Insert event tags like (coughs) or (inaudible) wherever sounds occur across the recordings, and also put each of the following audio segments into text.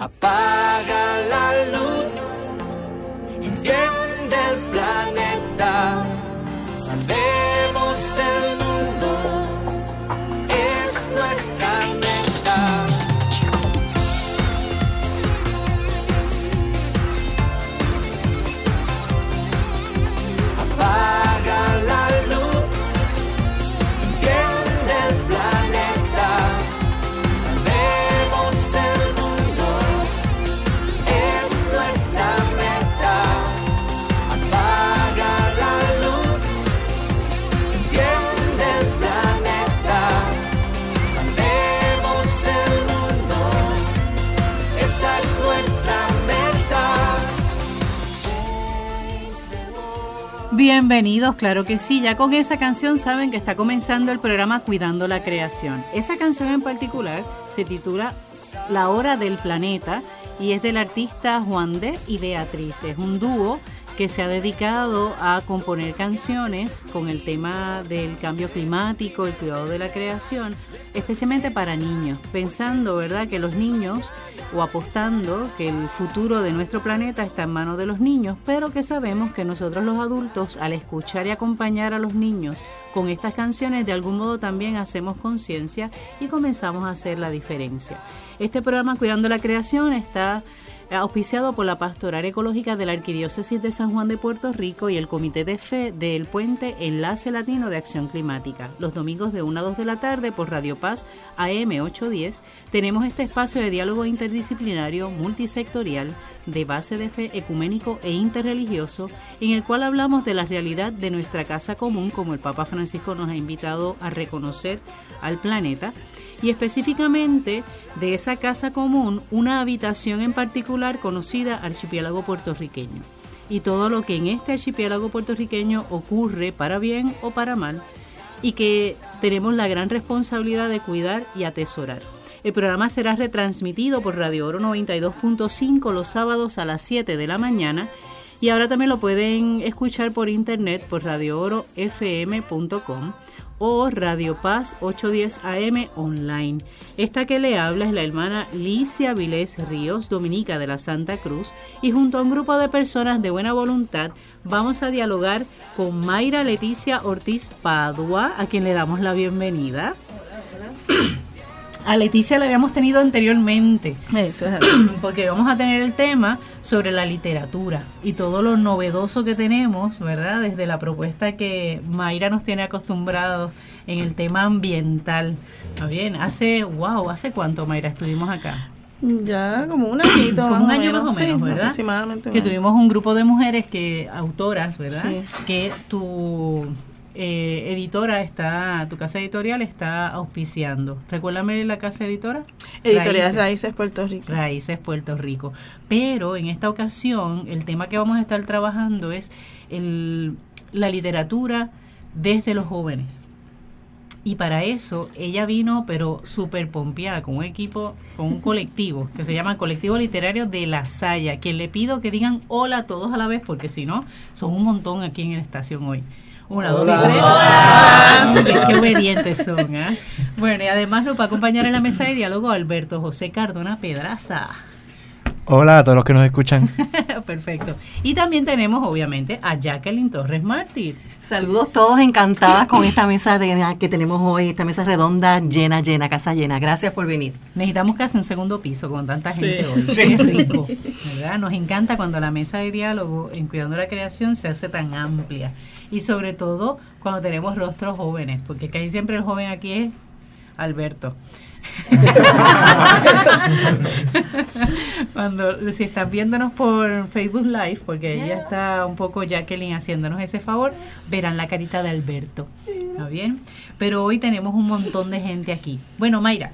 아빠. Bienvenidos, claro que sí. Ya con esa canción saben que está comenzando el programa Cuidando la Creación. Esa canción en particular se titula La Hora del Planeta y es del artista Juan de y Beatriz. Es un dúo que se ha dedicado a componer canciones con el tema del cambio climático, el cuidado de la creación, especialmente para niños, pensando, ¿verdad?, que los niños o apostando que el futuro de nuestro planeta está en manos de los niños, pero que sabemos que nosotros los adultos, al escuchar y acompañar a los niños con estas canciones, de algún modo también hacemos conciencia y comenzamos a hacer la diferencia. Este programa Cuidando la Creación está auspiciado por la Pastoral Ecológica de la Arquidiócesis de San Juan de Puerto Rico y el Comité de Fe del Puente Enlace Latino de Acción Climática. Los domingos de 1 a 2 de la tarde por Radio Paz AM 810 tenemos este espacio de diálogo interdisciplinario multisectorial de base de fe ecuménico e interreligioso en el cual hablamos de la realidad de nuestra casa común como el Papa Francisco nos ha invitado a reconocer al planeta y específicamente de esa casa común una habitación en particular conocida archipiélago puertorriqueño y todo lo que en este archipiélago puertorriqueño ocurre para bien o para mal y que tenemos la gran responsabilidad de cuidar y atesorar. El programa será retransmitido por Radio Oro 92.5 los sábados a las 7 de la mañana y ahora también lo pueden escuchar por internet por radioorofm.com o Radio Paz 810 AM online. Esta que le habla es la hermana Licia Vilés Ríos, dominica de la Santa Cruz, y junto a un grupo de personas de buena voluntad vamos a dialogar con Mayra Leticia Ortiz Padua, a quien le damos la bienvenida. A Leticia la habíamos tenido anteriormente. Eso es (clears throat) Porque vamos a tener el tema sobre la literatura y todo lo novedoso que tenemos, ¿verdad? Desde la propuesta que Mayra nos tiene acostumbrados en el tema ambiental. ¿Está bien? Hace, wow, ¿hace cuánto, Mayra, estuvimos acá? Ya como un añito. (clears throat) Como un año más o menos, sí, ¿verdad? Aproximadamente. un Que tuvimos un grupo de mujeres que, autoras, ¿verdad? Sí. Que tu eh, editora está, tu casa editorial está auspiciando. Recuérdame la casa editora. Editorial Raíces. Raíces Puerto Rico. Raíces Puerto Rico. Pero en esta ocasión el tema que vamos a estar trabajando es el- la literatura desde los jóvenes. Y para eso ella vino, pero súper pompeada, con un equipo, con un colectivo que se llama Colectivo Literario de La Saya, que le pido que digan hola a todos a la vez, porque si no, son un montón aquí en la estación hoy. Una, dos y tres. Qué, qué obedientes son. ¿ah? Bueno, y además nos va a acompañar en la mesa de diálogo Alberto José Cardona Pedraza. Hola a todos los que nos escuchan. (laughs) Perfecto. Y también tenemos, obviamente, a Jacqueline Torres Mártir. Saludos todos, encantadas con esta mesa de- que tenemos hoy, esta mesa redonda llena, llena, casa llena. Gracias por venir. Necesitamos casi un segundo piso con tanta Sí. gente hoy. Qué rico. ¿verdad? Nos encanta cuando la mesa de diálogo en Cuidando la Creación se hace tan amplia. Y sobre todo cuando tenemos rostros jóvenes, porque casi siempre el joven aquí es Alberto. (laughs) Cuando si están viéndonos por Facebook Live, porque ella está un poco Jacqueline haciéndonos ese favor, verán la carita de Alberto. ¿Está bien? Pero hoy tenemos un montón de gente aquí. Bueno, Mayra,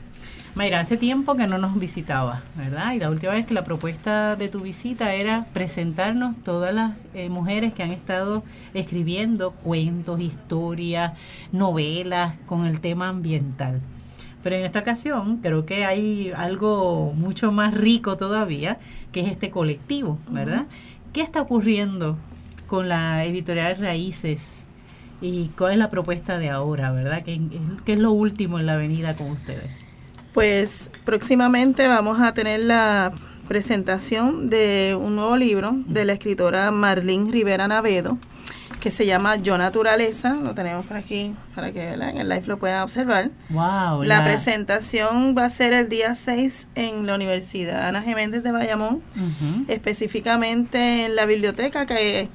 Mayra, hace tiempo que no nos visitaba, ¿verdad? Y la última vez que la propuesta de tu visita era presentarnos todas las eh, mujeres que han estado escribiendo cuentos, historias, novelas con el tema ambiental. Pero en esta ocasión creo que hay algo mucho más rico todavía, que es este colectivo, ¿verdad? ¿Qué está ocurriendo con la editorial Raíces? ¿Y cuál es la propuesta de ahora, verdad? ¿Qué, qué es lo último en la avenida con ustedes? Pues próximamente vamos a tener la presentación de un nuevo libro de la escritora Marlene Rivera Navedo, que se llama Yo Naturaleza. Lo tenemos por aquí para que ¿verdad? en el live lo puedan observar. Wow. La presentación va a ser el día 6 en la Universidad Ana Geméndez de Bayamón, específicamente en la biblioteca que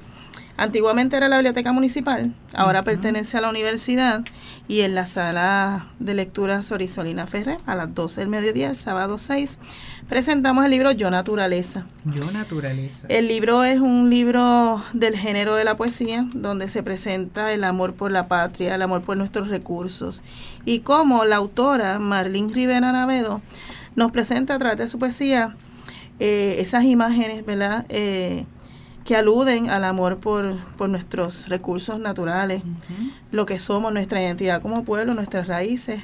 antiguamente era la biblioteca municipal, ahora pertenece a la universidad y en la sala de lectura Sorisolina Ferrer a las 12 del mediodía, el sábado 6, presentamos el libro Yo Naturaleza. Yo naturaleza. El libro es un libro del género de la poesía, donde se presenta el amor por la patria, el amor por nuestros recursos, y cómo la autora Marlene Rivera Navedo nos presenta a través de su poesía eh, esas imágenes, ¿verdad? Eh, que aluden al amor por, por nuestros recursos naturales, lo que somos, nuestra identidad como pueblo, nuestras raíces.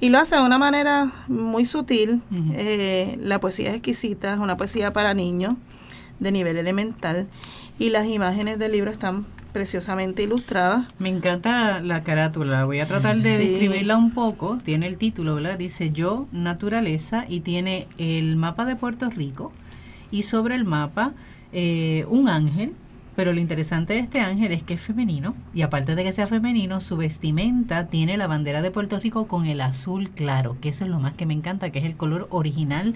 Y lo hace de una manera muy sutil. Eh, la poesía es exquisita, es una poesía para niños de nivel elemental. Y las imágenes del libro están preciosamente ilustradas. Me encanta la carátula, voy a tratar de Sí. describirla un poco. Tiene el título, ¿verdad? Dice Yo, Naturaleza, y tiene el mapa de Puerto Rico, y sobre el mapa eh, un ángel, pero lo interesante de este ángel es que es femenino, y aparte de que sea femenino, su vestimenta tiene la bandera de Puerto Rico con el azul claro, que eso es lo más que me encanta, que es el color original.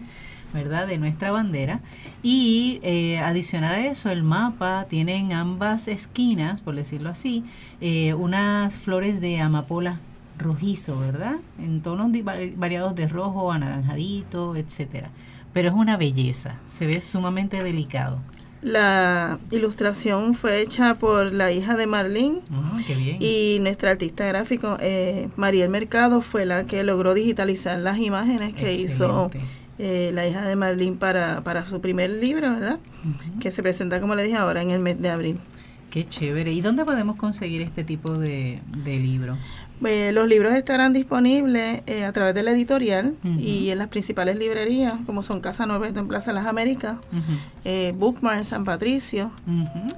¿verdad? De nuestra bandera. Y eh, adicional a eso, el mapa tiene en ambas esquinas, por decirlo así, eh, unas flores de amapola rojizo, ¿verdad? En tonos variados de rojo, anaranjadito, etcétera. Pero es una belleza, se ve sumamente delicado. La ilustración fue hecha por la hija de Marlene Ah, qué bien. y nuestra artista gráfico, eh, Mariel Mercado, fue la que logró digitalizar las imágenes que hizo eh, la hija de Marlene para, para su primer libro, ¿verdad? Que se presenta, como le dije ahora, en el mes de abril. Qué chévere. ¿Y dónde podemos conseguir este tipo de, de libro? Eh, los libros estarán disponibles eh, a través de la editorial y en las principales librerías, como son Casa Norberto en Plaza Las Américas, eh, Bookmark en San Patricio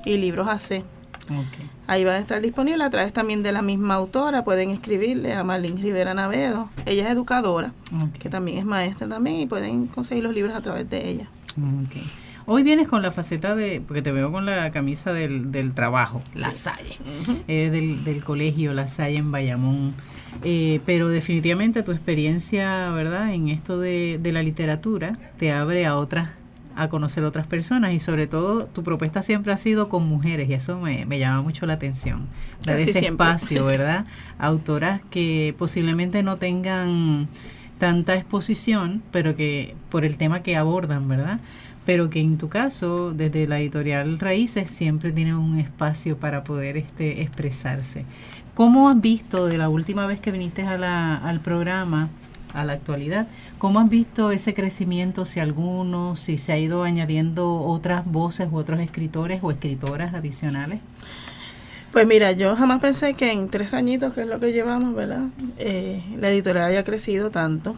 y Libros AC. Ok. Ahí van a estar disponibles a través también de la misma autora. Pueden escribirle a Marlene Rivera Navedo. Ella es educadora, que también es maestra también, y pueden conseguir los libros a través de ella. Ok. Hoy vienes con la faceta de, porque te veo con la camisa del, del trabajo, La Salle, eh, del, del colegio La Salle en Bayamón. Eh, pero definitivamente tu experiencia, ¿verdad?, en esto de, de la literatura te abre a otras, a conocer otras personas y sobre todo tu propuesta siempre ha sido con mujeres y eso me, me llama mucho la atención. Dar ese siempre. espacio, ¿verdad? Autoras que posiblemente no tengan tanta exposición, pero que por el tema que abordan, ¿verdad? Pero que en tu caso, desde la editorial Raíces, siempre tienen un espacio para poder este, expresarse. ¿Cómo has visto de la última vez que viniste a la, al programa, a la actualidad, cómo has visto ese crecimiento, si alguno, si se ha ido añadiendo otras voces u otros escritores o escritoras adicionales? Pues mira, yo jamás pensé que en tres añitos, que es lo que llevamos, ¿verdad? Eh, la editorial haya crecido tanto.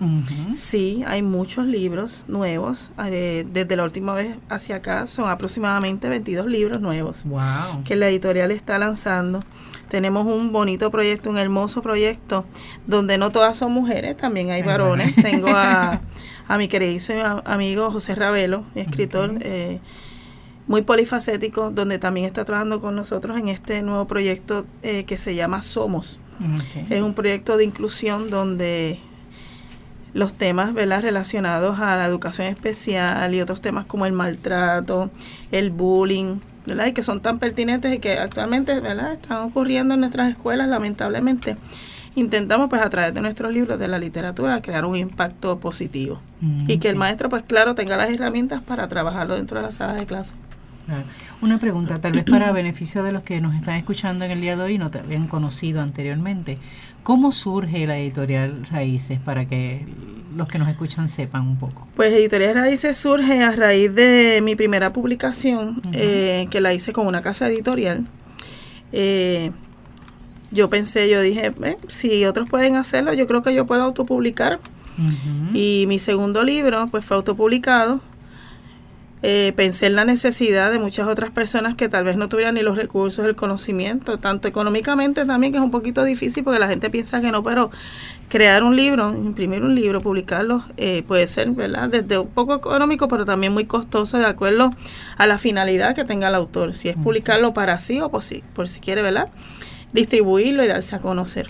Sí, hay muchos libros nuevos. eh, desde la última vez hacia acá son aproximadamente 22 libros nuevos Wow. que la editorial está lanzando. Tenemos un bonito proyecto, un hermoso proyecto, donde no todas son mujeres, también hay varones. Tengo a, (laughs) a mi queridísimo a- amigo José Ravelo, escritor eh, muy polifacético, donde también está trabajando con nosotros en este nuevo proyecto eh, que se llama Somos. Es un proyecto de inclusión donde los temas ¿verdad? relacionados a la educación especial y otros temas como el maltrato, el bullying, ¿verdad? y que son tan pertinentes y que actualmente ¿verdad? están ocurriendo en nuestras escuelas, lamentablemente. Intentamos, pues, a través de nuestros libros de la literatura, crear un impacto positivo. Y que el maestro, pues, claro, tenga las herramientas para trabajarlo dentro de la sala de clase. Claro. Una pregunta, tal vez para beneficio de los que nos están escuchando en el día de hoy y no te habían conocido anteriormente. ¿Cómo surge la editorial Raíces para que los que nos escuchan sepan un poco? Pues Editorial Raíces surge a raíz de mi primera publicación, eh, que la hice con una casa editorial. Eh, yo pensé, yo dije, "Eh, si otros pueden hacerlo, yo creo que yo puedo autopublicar. Y mi segundo libro, pues fue autopublicado. Eh, pensé en la necesidad de muchas otras personas que tal vez no tuvieran ni los recursos, el conocimiento, tanto económicamente también, que es un poquito difícil porque la gente piensa que no, pero crear un libro, imprimir un libro, publicarlo, eh, puede ser, ¿verdad? Desde un poco económico, pero también muy costoso de acuerdo a la finalidad que tenga el autor, si es publicarlo para sí o por si, por si quiere, ¿verdad? Distribuirlo y darse a conocer.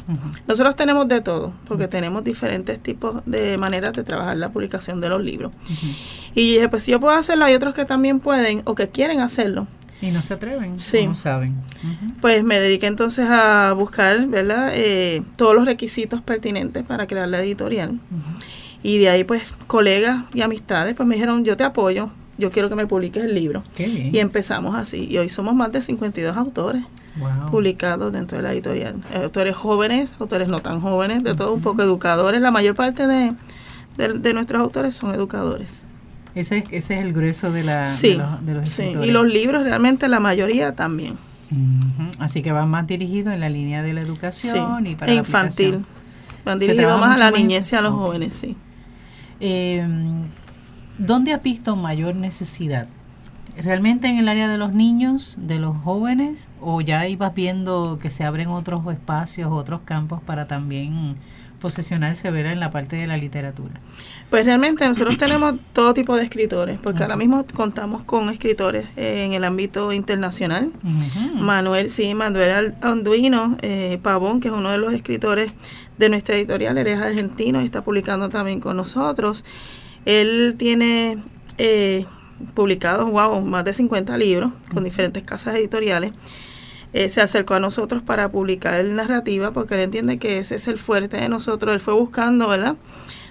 Nosotros tenemos de todo, porque tenemos diferentes tipos de maneras de trabajar la publicación de los libros. Y dije, pues si yo puedo hacerlo, hay otros que también pueden o que quieren hacerlo. Y no se atreven, Sí. no saben. Pues me dediqué entonces a buscar, ¿verdad? Eh, todos los requisitos pertinentes para crear la editorial. Y de ahí, pues, colegas y amistades, pues me dijeron, yo te apoyo, yo quiero que me publiques el libro. Qué bien. Y empezamos así. Y hoy somos más de 52 autores Wow. publicados dentro de la editorial. Autores jóvenes, autores no tan jóvenes, de todo un poco, educadores. La mayor parte de, de, de nuestros autores son educadores. Ese, es- ese es el grueso de, la, Sí, de los, de los sí. Y los libros, realmente la mayoría también. Así que van más dirigidos en la línea de la Sí. educación y para E la infantil. aplicación. Van ¿Se dirigidos más a la niñez y a los jóvenes, sí. Eh, ¿Dónde has visto mayor necesidad? ¿Realmente en el área de los niños, de los jóvenes? ¿O ya ibas viendo que se abren otros espacios, otros campos para también posesionarse ¿verdad? en la parte de la literatura? Pues realmente nosotros (clears throat) tenemos todo tipo de escritores, porque ahora mismo contamos con escritores eh, en el ámbito internacional. Manuel, sí, Manuel Anduino eh, Pavón, que es uno de los escritores de nuestra editorial, él es argentino y está publicando también con nosotros. Él tiene eh, publicados, wow, más de 50 libros con diferentes casas editoriales. Eh, se acercó a nosotros para publicar narrativa porque él entiende que ese es el fuerte de nosotros. Él fue buscando, ¿verdad?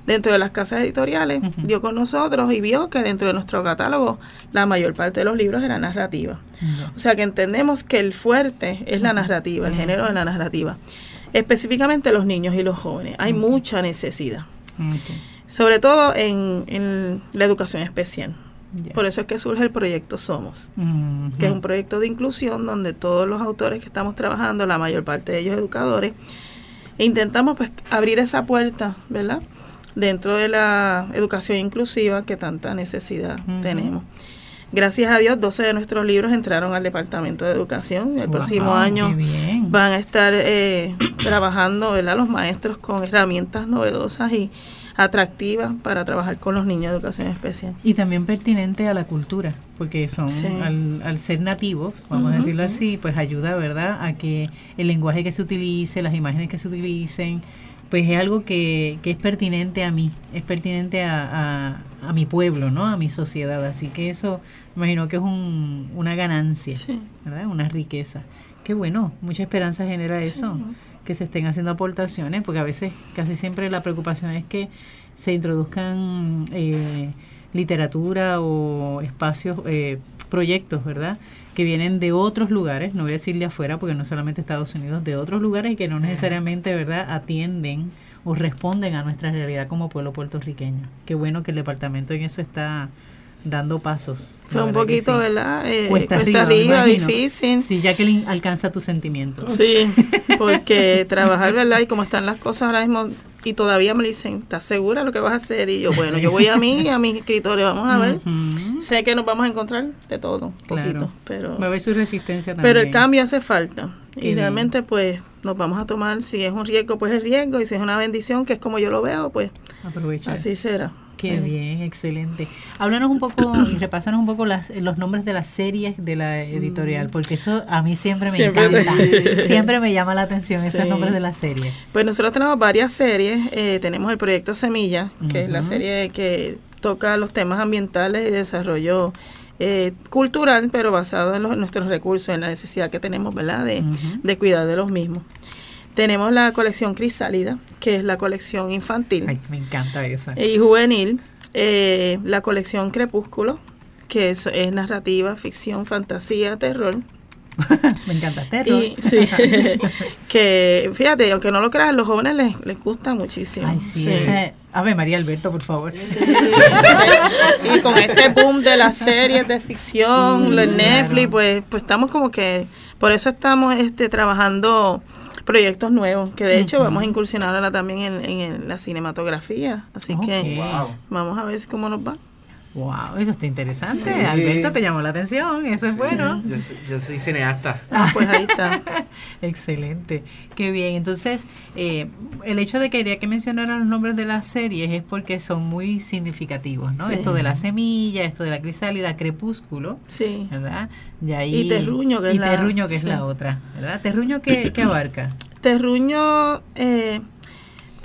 Dentro de las casas editoriales, dio con nosotros y vio que dentro de nuestro catálogo la mayor parte de los libros era narrativa. O sea que entendemos que el fuerte es la narrativa, el género de la narrativa. Específicamente los niños y los jóvenes. Hay mucha necesidad, sobre todo en, en la educación especial. Por eso es que surge el proyecto Somos, que es un proyecto de inclusión donde todos los autores que estamos trabajando, la mayor parte de ellos educadores, intentamos pues abrir esa puerta, ¿verdad? Dentro de la educación inclusiva que tanta necesidad tenemos. Gracias a Dios, 12 de nuestros libros entraron al Departamento de Educación. El Wow, próximo año van a estar eh, trabajando, ¿verdad? Los maestros con herramientas novedosas y atractivas para trabajar con los niños de educación especial. Y también pertinente a la cultura, porque son, Sí. al, al ser nativos, vamos a decirlo así, pues ayuda, ¿verdad?, a que el lenguaje que se utilice, las imágenes que se utilicen, pues es algo que, que es pertinente a mí, es pertinente a, a, a mi pueblo, ¿no?, a mi sociedad. Así que eso, me imagino que es un, una ganancia, Sí. ¿verdad?, una riqueza. Qué bueno, mucha esperanza genera eso, que se estén haciendo aportaciones, porque a veces casi siempre la preocupación es que se introduzcan eh, literatura o espacios, eh, proyectos, ¿verdad? Que vienen de otros lugares, no voy a decir de afuera, porque no solamente Estados Unidos, de otros lugares y que no necesariamente, ¿verdad?, atienden o responden a nuestra realidad como pueblo puertorriqueño. Qué bueno que el departamento en eso está dando pasos. Fue un poquito, sí. ¿verdad? Eh, Cuesta, cuesta arriba, arriba, difícil. Sí, Jacqueline alcanza tus sentimientos. Sí, (laughs) porque trabajar, ¿verdad? Y como están las cosas ahora mismo, y todavía me dicen, ¿estás segura lo que vas a hacer? Y yo, bueno, yo voy a mí a mis escritores, vamos a ver. Sé que nos vamos a encontrar de todo, un Claro. poquito, pero, Va a haber su resistencia también. pero el cambio hace falta. Qué y bien. realmente, pues, nos vamos a tomar, si es un riesgo, pues es riesgo, y si es una bendición, que es como yo lo veo, pues Aprovechar. así será. Qué bien, excelente. Háblanos un poco y (coughs) repásanos un poco las, los nombres de las series de la editorial, porque eso a mí siempre me Siempre te- encanta. (laughs) siempre me llama la atención esos Sí. nombres de las series. Pues nosotros tenemos varias series. eh, tenemos el proyecto Semilla, que es la serie que toca los temas ambientales y desarrollo eh, cultural, pero basado en, los- en nuestros recursos, en la necesidad que tenemos, ¿verdad?, de, de cuidar de los mismos. Tenemos la colección Crisálida, que es la colección infantil Ay, me encanta esa. y juvenil. eh, la colección Crepúsculo, que es, es narrativa, ficción, fantasía, terror. (laughs) me encanta. Terror. Y, sí, (laughs) que fíjate, aunque no lo crean, los jóvenes les, les gusta muchísimo. Ay, sí, Sí. ese- Ave María Alberto, por favor. (laughs) y con este boom de las series de ficción, en Netflix, claro. pues, pues estamos como que, por eso estamos este trabajando proyectos nuevos, que de hecho vamos a incursionar ahora también en, en la cinematografía, así que vamos a ver cómo nos va. Wow, eso está interesante. Sí. Alberto te llamó la atención, eso es bueno. Yo, soy- yo soy cineasta. Ah, (laughs) pues ahí está. Excelente, qué bien. Entonces, eh, el hecho de que quería que mencionara los nombres de las series es porque son muy significativos, ¿no? Sí. Esto de la semilla, esto de la crisálida, crepúsculo, Sí. ¿verdad? Y, ahí, Y terruño, que es y la- terruño, que es la otra, ¿verdad? Terruño, ¿qué, qué abarca? Terruño eh,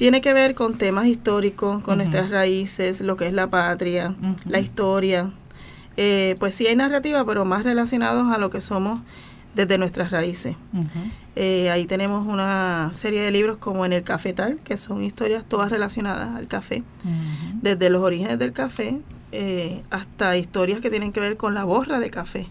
tiene que ver con temas históricos, con nuestras raíces, lo que es la patria, la historia. Eh, pues sí hay narrativa, pero más relacionados a lo que somos desde nuestras raíces. Eh, ahí tenemos una serie de libros como En el Cafetal, que son historias todas relacionadas al café, desde los orígenes del café eh, hasta historias que tienen que ver con la borra de café.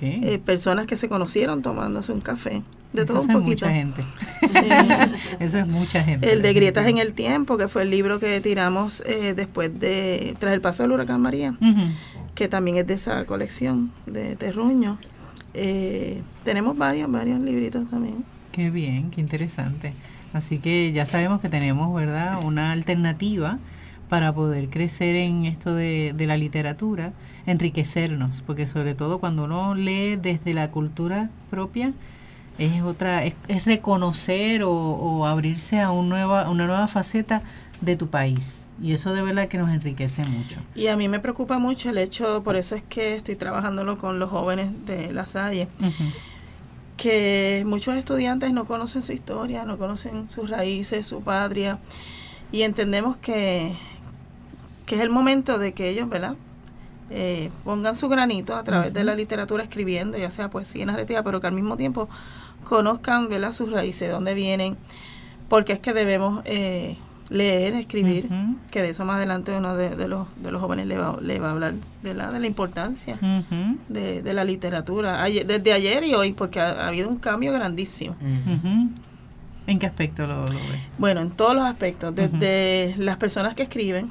Eh, personas que se conocieron tomándose un café, de Eso todo un es poquito. mucha gente. Sí. (laughs) Eso es mucha gente. El de Grietas en el Tiempo, que fue el libro que tiramos eh, después de, tras el paso del huracán María, que también es de esa colección de Terruño. Eh, tenemos varios, varios libritos también. Qué bien, qué interesante. Así que ya sabemos que tenemos, ¿verdad?, una alternativa para poder crecer en esto de, de la literatura, enriquecernos, porque sobre todo cuando uno lee desde la cultura propia, es otra, es, es reconocer o, o abrirse a un nueva, una nueva faceta de tu país. Y eso de verdad que nos enriquece mucho. Y a mí me preocupa mucho el hecho, por eso es que estoy trabajándolo con los jóvenes de La Salle, que muchos estudiantes no conocen su historia, no conocen sus raíces, su patria, y entendemos que, que es el momento de que ellos, ¿verdad? Eh, pongan su granito a través de la literatura escribiendo, ya sea poesía, narrativa, pero que al mismo tiempo conozcan ¿verdad? sus raíces, dónde vienen, porque es que debemos eh, leer, escribir, que de eso más adelante uno de, de los, de los jóvenes le va, le va a hablar de la, de la importancia de, de la literatura, Ayer- desde ayer y hoy, porque ha, ha habido un cambio grandísimo. ¿En qué aspecto lo, lo ves? Bueno, en todos los aspectos, desde las personas que escriben,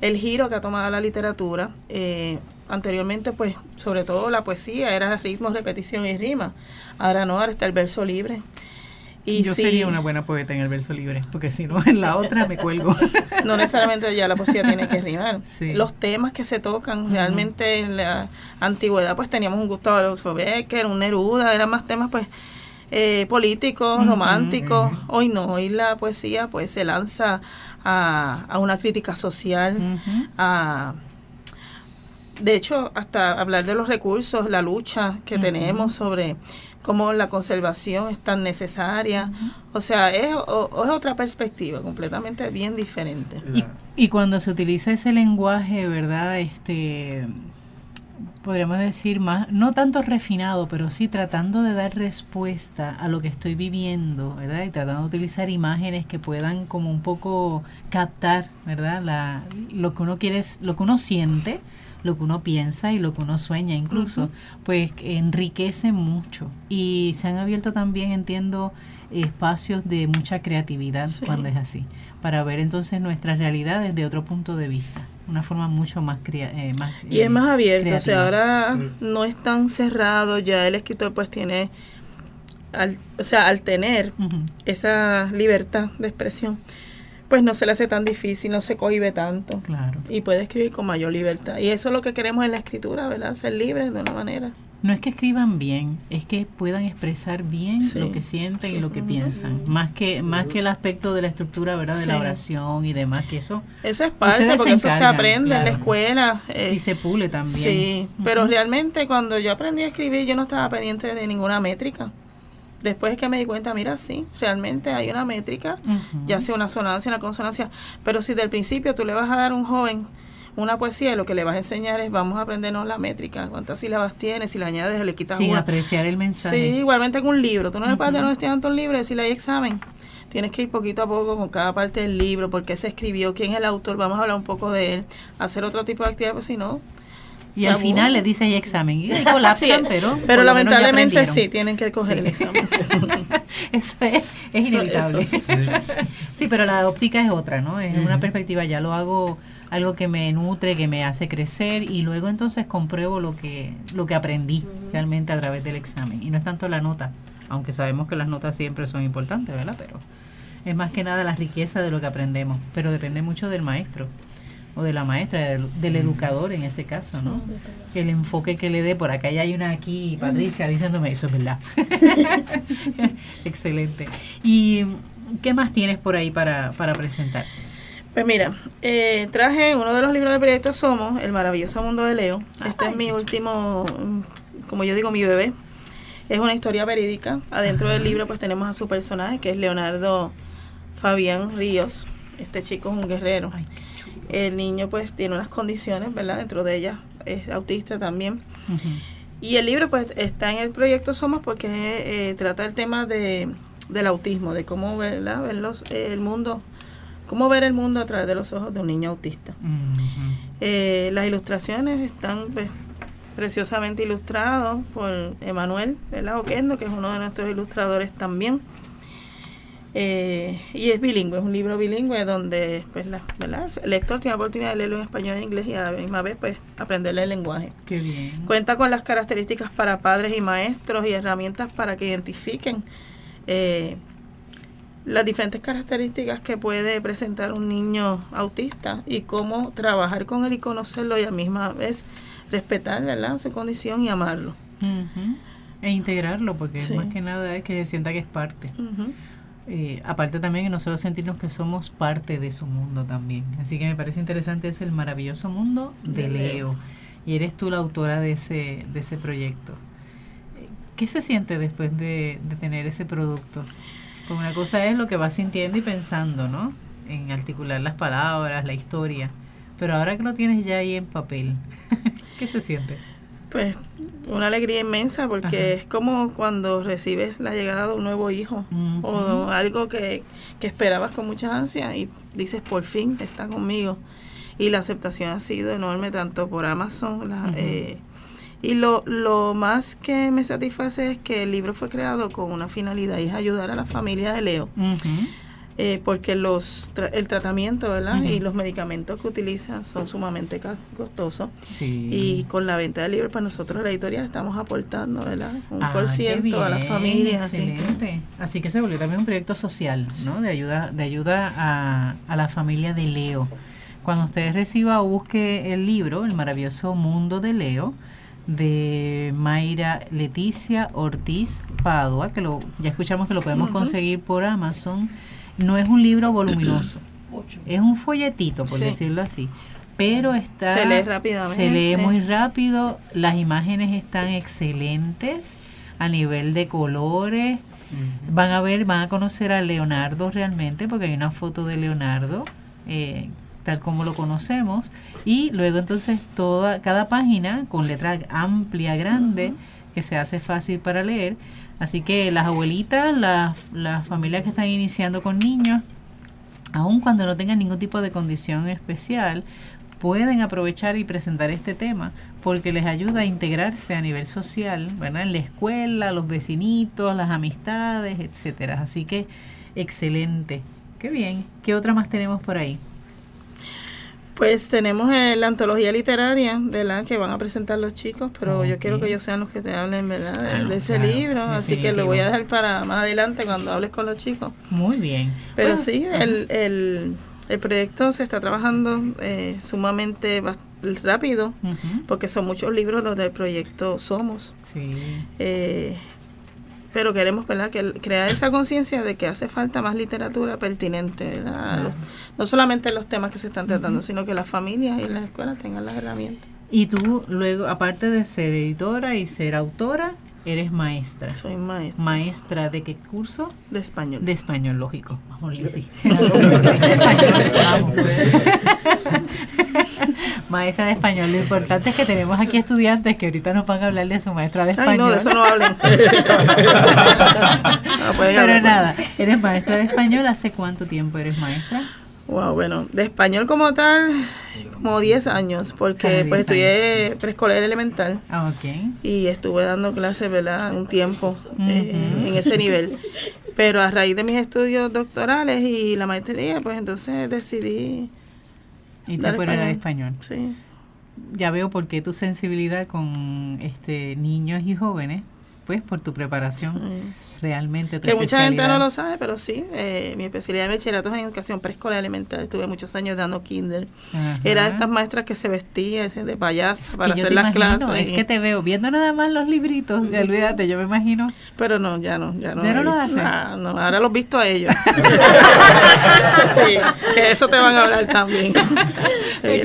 El giro que ha tomado la literatura, eh, anteriormente pues sobre todo la poesía era ritmo, repetición y rima, ahora no, ahora está el verso libre. Y Yo sería una buena poeta en el verso libre, porque si no, (laughs) en la otra me cuelgo. (laughs) no necesariamente ya la poesía tiene que rimar. Sí. Los temas que se tocan, realmente en la antigüedad pues teníamos un Gustavo Adolfo Becker, un Neruda, eran más temas pues eh, políticos, románticos. Hoy no, hoy la poesía pues se lanza a, a una crítica social, a de hecho, hasta hablar de los recursos, la lucha que tenemos sobre cómo la conservación es tan necesaria. O sea, es, o- es otra perspectiva completamente bien diferente. Y, y cuando se utiliza ese lenguaje, ¿verdad? Este, podríamos decir más, no tanto refinado, pero sí tratando de dar respuesta a lo que estoy viviendo, ¿verdad? Y tratando de utilizar imágenes que puedan como un poco captar, ¿verdad? La, lo que uno quiere, es- lo que uno siente, lo que uno piensa y lo que uno sueña incluso, pues enriquece mucho. Y se han abierto también, entiendo, espacios de mucha creatividad Sí. cuando es así, para ver entonces nuestras realidades de otro punto de vista, una forma mucho más, crea- eh, más Y es eh, más abierto, o sea, ahora Sí. no es tan cerrado, ya el escritor pues tiene, al, o sea, al tener esa libertad de expresión, pues no se le hace tan difícil, no se cohibe tanto Claro. y puede escribir con mayor libertad. Y eso es lo que queremos en la escritura, ¿verdad? Ser libres de una manera. No es que escriban bien, es que puedan expresar bien Sí, lo que sienten sí. y lo que piensan, más que más que el aspecto de la estructura, ¿verdad? De la oración y demás, que eso Eso es parte, se porque eso se aprende en la escuela. eh, y se pule también. Sí, pero realmente cuando yo aprendí a escribir yo no estaba pendiente de ninguna métrica. Después es que me di cuenta, mira, sí, realmente hay una métrica, ya sea una sonancia, una consonancia, pero si del principio tú le vas a dar a un joven una poesía, lo que le vas a enseñar es, vamos a aprendernos la métrica, cuántas sílabas tienes, si le añades o le quitas Sin una. apreciar el mensaje. Sí, igualmente en un libro, tú no le puedes dar a Ujú. un estudiante un libro y decirle hay examen. Tienes que ir poquito a poco con cada parte del libro, por qué se escribió, quién es el autor, vamos a hablar un poco de él, hacer otro tipo de actividad, pues si no, Y se al final le dice hay examen y (laughs) colapsan, Sí, pero pero lamentablemente sí, tienen que coger el examen. (laughs) Eso es, es inevitable. eso sí. pero la óptica es otra, ¿no? Es una perspectiva, ya lo hago algo que me nutre, que me hace crecer y luego entonces compruebo lo que lo que aprendí realmente a través del examen y no es tanto la nota, aunque sabemos que las notas siempre son importantes, ¿verdad? Pero es más que nada la riqueza de lo que aprendemos, pero depende mucho del maestro. o de la maestra, del, del educador en ese caso, ¿no? El enfoque que le dé, por acá ya hay una aquí, Patricia, diciéndome eso es verdad. (laughs) (laughs) Excelente. ¿Y qué más tienes por ahí para, para presentar? Pues mira, eh, traje uno de los libros del proyecto Somos, El maravilloso mundo de Leo. Este es mi último, mm, como yo digo, mi bebé. Es una historia verídica. Adentro del libro pues tenemos a su personaje, que es Leonardo Fabián Ríos. Este chico es un guerrero. Ay. El niño pues tiene unas condiciones, ¿verdad? Dentro de ellas es autista también. Y el libro pues está en el proyecto Somos porque eh, trata el tema de, del autismo, de cómo ¿verdad? ver los, eh, el mundo, cómo ver el mundo a través de los ojos de un niño autista. Eh, las ilustraciones están pues, preciosamente ilustrados por Emanuel. Oquendo, que es uno de nuestros ilustradores también. Eh, y es bilingüe, es un libro bilingüe donde pues, la, ¿verdad? el lector tiene la oportunidad de leerlo en español e inglés y a la misma vez pues, aprenderle el lenguaje. Qué bien. Cuenta con las características para padres y maestros y herramientas para que identifiquen eh, las diferentes características que puede presentar un niño autista y cómo trabajar con él y conocerlo y a la misma vez respetar ¿verdad? su condición y amarlo. E integrarlo, porque Sí. más que nada es que se sienta que es parte. Eh, aparte también que nosotros sentirnos que somos parte de su mundo también. Así que me parece interesante es el maravilloso mundo de De Leo. Leo. Y eres tú la autora de ese, de ese proyecto. ¿Qué se siente después de, de tener ese producto? Pues una cosa es lo que vas sintiendo y pensando, ¿no? En articular las palabras, la historia. Pero ahora que lo tienes ya ahí en papel, (laughs) ¿qué se siente? Pues una alegría inmensa porque Ajá. es como cuando recibes la llegada de un nuevo hijo o algo que, que esperabas con mucha ansia y dices por fin está conmigo. Y la aceptación ha sido enorme tanto por Amazon la- eh, y lo, lo más que me satisface es que el libro fue creado con una finalidad y es ayudar a la familia de Leo. Eh, porque los tra- el tratamiento ¿verdad? Y los medicamentos que utilizan son sumamente costosos. Sí. Y con la venta del libro, pues nosotros la editorial estamos aportando, ¿verdad? Un Ah, por ciento a las familias. Así que. Así que se volvió también un proyecto social, ¿no? De ayuda, de ayuda a, a la familia de Leo. Cuando usted reciba o busque el libro, El maravilloso mundo de Leo, de Mayra Leticia Ortiz Padua, que lo, ya escuchamos que lo podemos conseguir por Amazon, no es un libro voluminoso, (clears throat) es un folletito, por Sí. decirlo así. Pero está Se lee rápidamente. se lee muy rápido, las imágenes están excelentes a nivel de colores. Van a ver, van a conocer a Leonardo realmente, porque hay una foto de Leonardo, eh, tal como lo conocemos. Y luego entonces toda, cada página con letra amplia, grande, que se hace fácil para leer. Así que las abuelitas, las, las familias que están iniciando con niños, aun cuando no tengan ningún tipo de condición especial, pueden aprovechar y presentar este tema porque les ayuda a integrarse a nivel social, ¿verdad? En la escuela, los vecinitos, las amistades, etcétera. Así que excelente. Qué bien. ¿Qué otra más tenemos por ahí? Pues tenemos eh, la antología literaria, ¿verdad? Que van a presentar los chicos, pero yo quiero que ellos sean los que te hablen, ¿verdad? De, Claro, de ese claro, libro. Así que lo voy a dejar para más adelante cuando hables con los chicos. Muy bien. Pero Bueno, sí, el, el, el proyecto se está trabajando eh, sumamente rápido, porque son muchos libros los del proyecto Somos. Sí. Eh, pero queremos ¿verdad? Que crear esa conciencia de que hace falta más literatura pertinente, ¿verdad? Los- no solamente los temas que se están tratando, sino que las familias y las escuelas tengan las herramientas. Y tú luego, aparte de ser editora y ser autora, eres maestra. Soy maestra ¿Maestra de qué curso? de español. De español, lógico. Vamos, Lizzy. (laughs) (laughs) (laughs) Vamos. Maestra de español. Lo importante es que tenemos aquí estudiantes que ahorita nos van a hablar de su maestra de Ay, español. no, de eso no hablen. (laughs) Ah, Pero hablar, nada, eres maestra de español. ¿Hace cuánto tiempo eres maestra? Wow, bueno, de español como tal, como 10 años, porque 10 pues estudié preescolar elemental Ah, ok. y estuve dando clases, ¿verdad? Un tiempo eh, en ese nivel. Pero a raíz de mis estudios doctorales y la maestría, pues entonces decidí, Y de español. español. sí, Ya veo por qué tu sensibilidad con este niños y jóvenes, pues por tu preparación. sí. Realmente tu Que mucha gente no lo sabe, pero sí, eh, mi especialidad de bachillerato es en educación preescolar elemental. Estuve muchos años dando kinder. Ajá. Era de estas maestras que se vestían ese de payasa Que para hacer las imagino, clases. Es que te veo viendo nada más los libritos, y olvídate, yo me imagino. Pero no, ya no, ya no. ¿Ya no lo hacen? Ah, no, ahora los visto a ellos. (laughs) sí, que eso te van a hablar también. (laughs)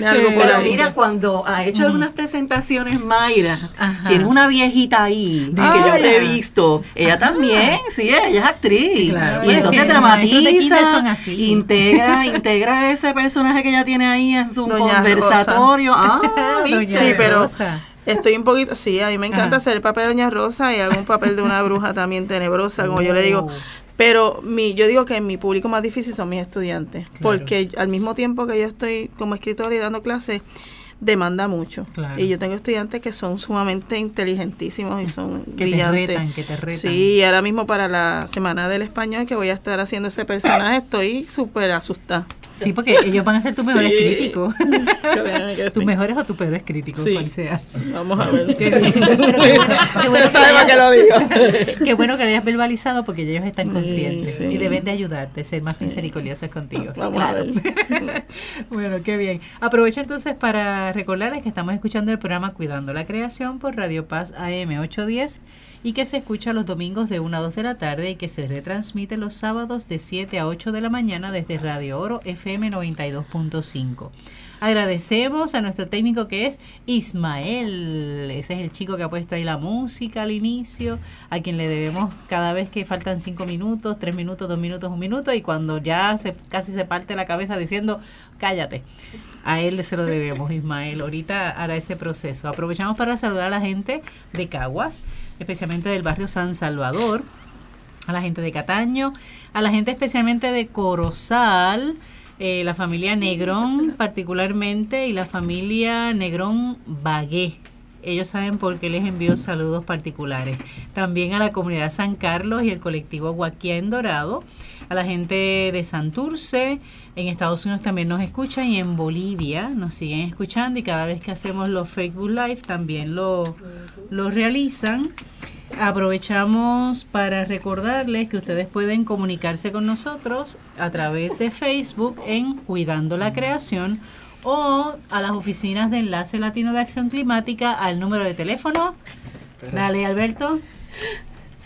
Algo por Pero ahí. mira, cuando ha hecho algunas presentaciones Mayra, Ajá. tienes una viejita ahí que Ah, yo te he ya. visto. Ella también, sí, ella es actriz. Claro. Y entonces dramatiza, así. integra, integra ese personaje que ella tiene ahí en su Doña conversatorio. Ah, Doña ¿viste? Sí, pero Rosa. estoy un poquito, sí, a mí me encanta Ajá. hacer el papel de Doña Rosa y hago un papel de una (laughs) bruja también tenebrosa, como yo le digo. Pero mi, yo digo que mi público más difícil son mis estudiantes, Claro. porque al mismo tiempo que yo estoy como escritora y dando clases, demanda mucho. Claro. Y yo tengo estudiantes que son sumamente inteligentísimos y (laughs) son Que te brillantes. retan, que te retan. Sí, ahora mismo para la Semana del Español que voy a estar haciendo ese personaje, estoy súper asustada. Sí, porque ellos van a ser tus mejores Sí. críticos. (laughs) Tus sí. mejores o tus peores críticos, Sí. cual sea. Vamos a ver. Qué bien. Pero qué bueno, qué bueno (laughs) que ¿Sabe para hayas- qué lo digo? (laughs) Qué bueno que lo hayas verbalizado porque ellos están conscientes y deben de ayudarte, ser más misericordiosos contigo. Vamos claro. a ver. bueno, qué bien. Aprovecho entonces para recordarles que estamos escuchando el programa Cuidando la Creación por Radio Paz AM 810 y que se escucha los domingos de 1 a 2 de la tarde y que se retransmite los sábados de 7 a 8 de la mañana desde Radio Oro FM 92.5. Agradecemos a nuestro técnico que es Ismael. Ese es el chico que ha puesto ahí la música al inicio, a quien le debemos cada vez que faltan cinco minutos, tres minutos, dos minutos, un minuto, y cuando ya se, casi se parte la cabeza diciendo, cállate. A él se lo debemos, Ismael. Ahorita hará ese proceso. Aprovechamos para saludar a la gente de Caguas, especialmente del barrio San Salvador, a la gente de Cataño, a la gente especialmente de Corozal, eh, la familia Negrón particularmente y la familia Negrón Bagué. Ellos saben por qué les envío saludos particulares. También a la comunidad San Carlos y el colectivo Guaquía en Dorado. A la gente de Santurce. En Estados Unidos también nos escuchan y en Bolivia nos siguen escuchando. Y cada vez que hacemos los Facebook Live también lo, lo realizan. Aprovechamos para recordarles que ustedes pueden comunicarse con nosotros a través de Facebook en Cuidando la Creación o a las oficinas de Enlace Latino de Acción Climática al número de teléfono. Dale, Alberto.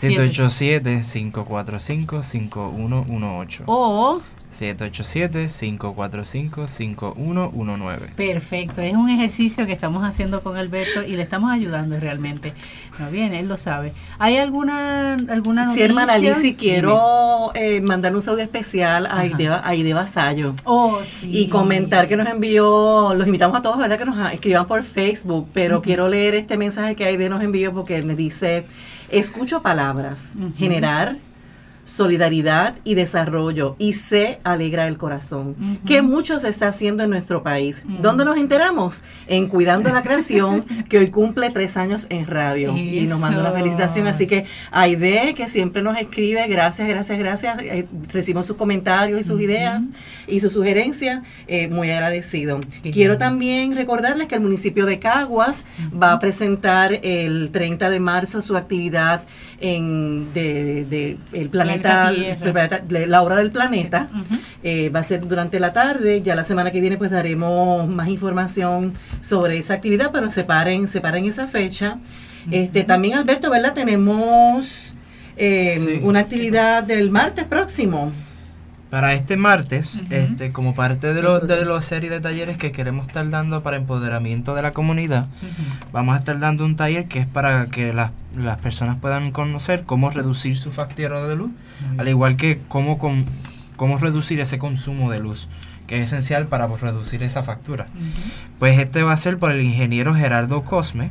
787-545-5118. O 787-545-5119. Perfecto, es un ejercicio que estamos haciendo con Alberto y le estamos ayudando realmente. No bien, él lo sabe. ¿Hay alguna alguna Sí, noticia? hermana Lizzy, Dime. quiero eh, mandarle un saludo especial a Ajá. Aide, a Aide Vasallo. Oh, sí. Y comentar que nos envió, los invitamos a todos, ¿verdad? Que nos escriban por Facebook, pero quiero leer este mensaje que Aide nos envió porque me dice, escucho palabras, generar solidaridad y desarrollo y se alegra el corazón, Ujú. que mucho se está haciendo en nuestro país. Ujú. ¿Dónde nos enteramos? En Cuidando la Creación, (laughs) que hoy cumple tres años en radio y nos manda una Eso. felicitación. Así que Aide, que siempre nos escribe, gracias, gracias, gracias. Eh, recibimos sus comentarios y sus ideas y sus sugerencias, eh, muy agradecido. Qué Quiero bien. también recordarles que el municipio de Caguas va a presentar el 30 de marzo su actividad en de, de el planeta, Planeta planeta- la hora del planeta. Eh, va a ser durante la tarde, ya la semana que viene pues daremos más información sobre esa actividad, pero separen, separen esa fecha. Este, también Alberto, ¿verdad? Tenemos eh, Sí. una actividad del martes próximo. Para este martes, este, como parte de, lo, de la serie de talleres que queremos estar dando para empoderamiento de la comunidad, vamos a estar dando un taller que es para que las, las personas puedan conocer cómo reducir su factura de luz, al igual que cómo, con, cómo reducir ese consumo de luz, que es esencial para pues, reducir esa factura. Pues este va a ser por el ingeniero Gerardo Cosme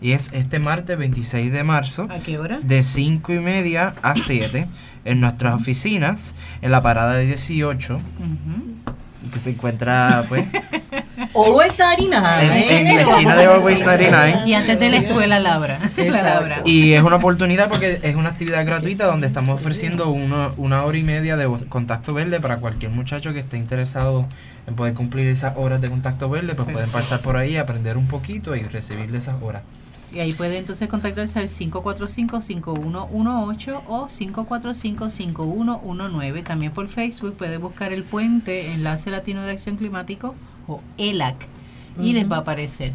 y es este martes 26 de marzo ¿A qué hora? de 5 y media a 7 en nuestras oficinas en la parada de 18 Ujú. que se encuentra pues (laughs) Always 99. en, ¿eh? en la esquina de Always 99 Y antes de la escuela Labra. (laughs) la. Labra. y es una oportunidad porque es una actividad gratuita donde estamos ofreciendo una, una hora y media de contacto verde para cualquier muchacho que esté interesado en poder cumplir esas horas de contacto verde, pues pueden pasar por ahí, aprender un poquito y recibir de esas horas. Y ahí puede entonces contactarse al 545-5118 o 545-5119. También por Facebook puede buscar el puente Enlace Latino de Acción Climático o ELAC y les va a aparecer.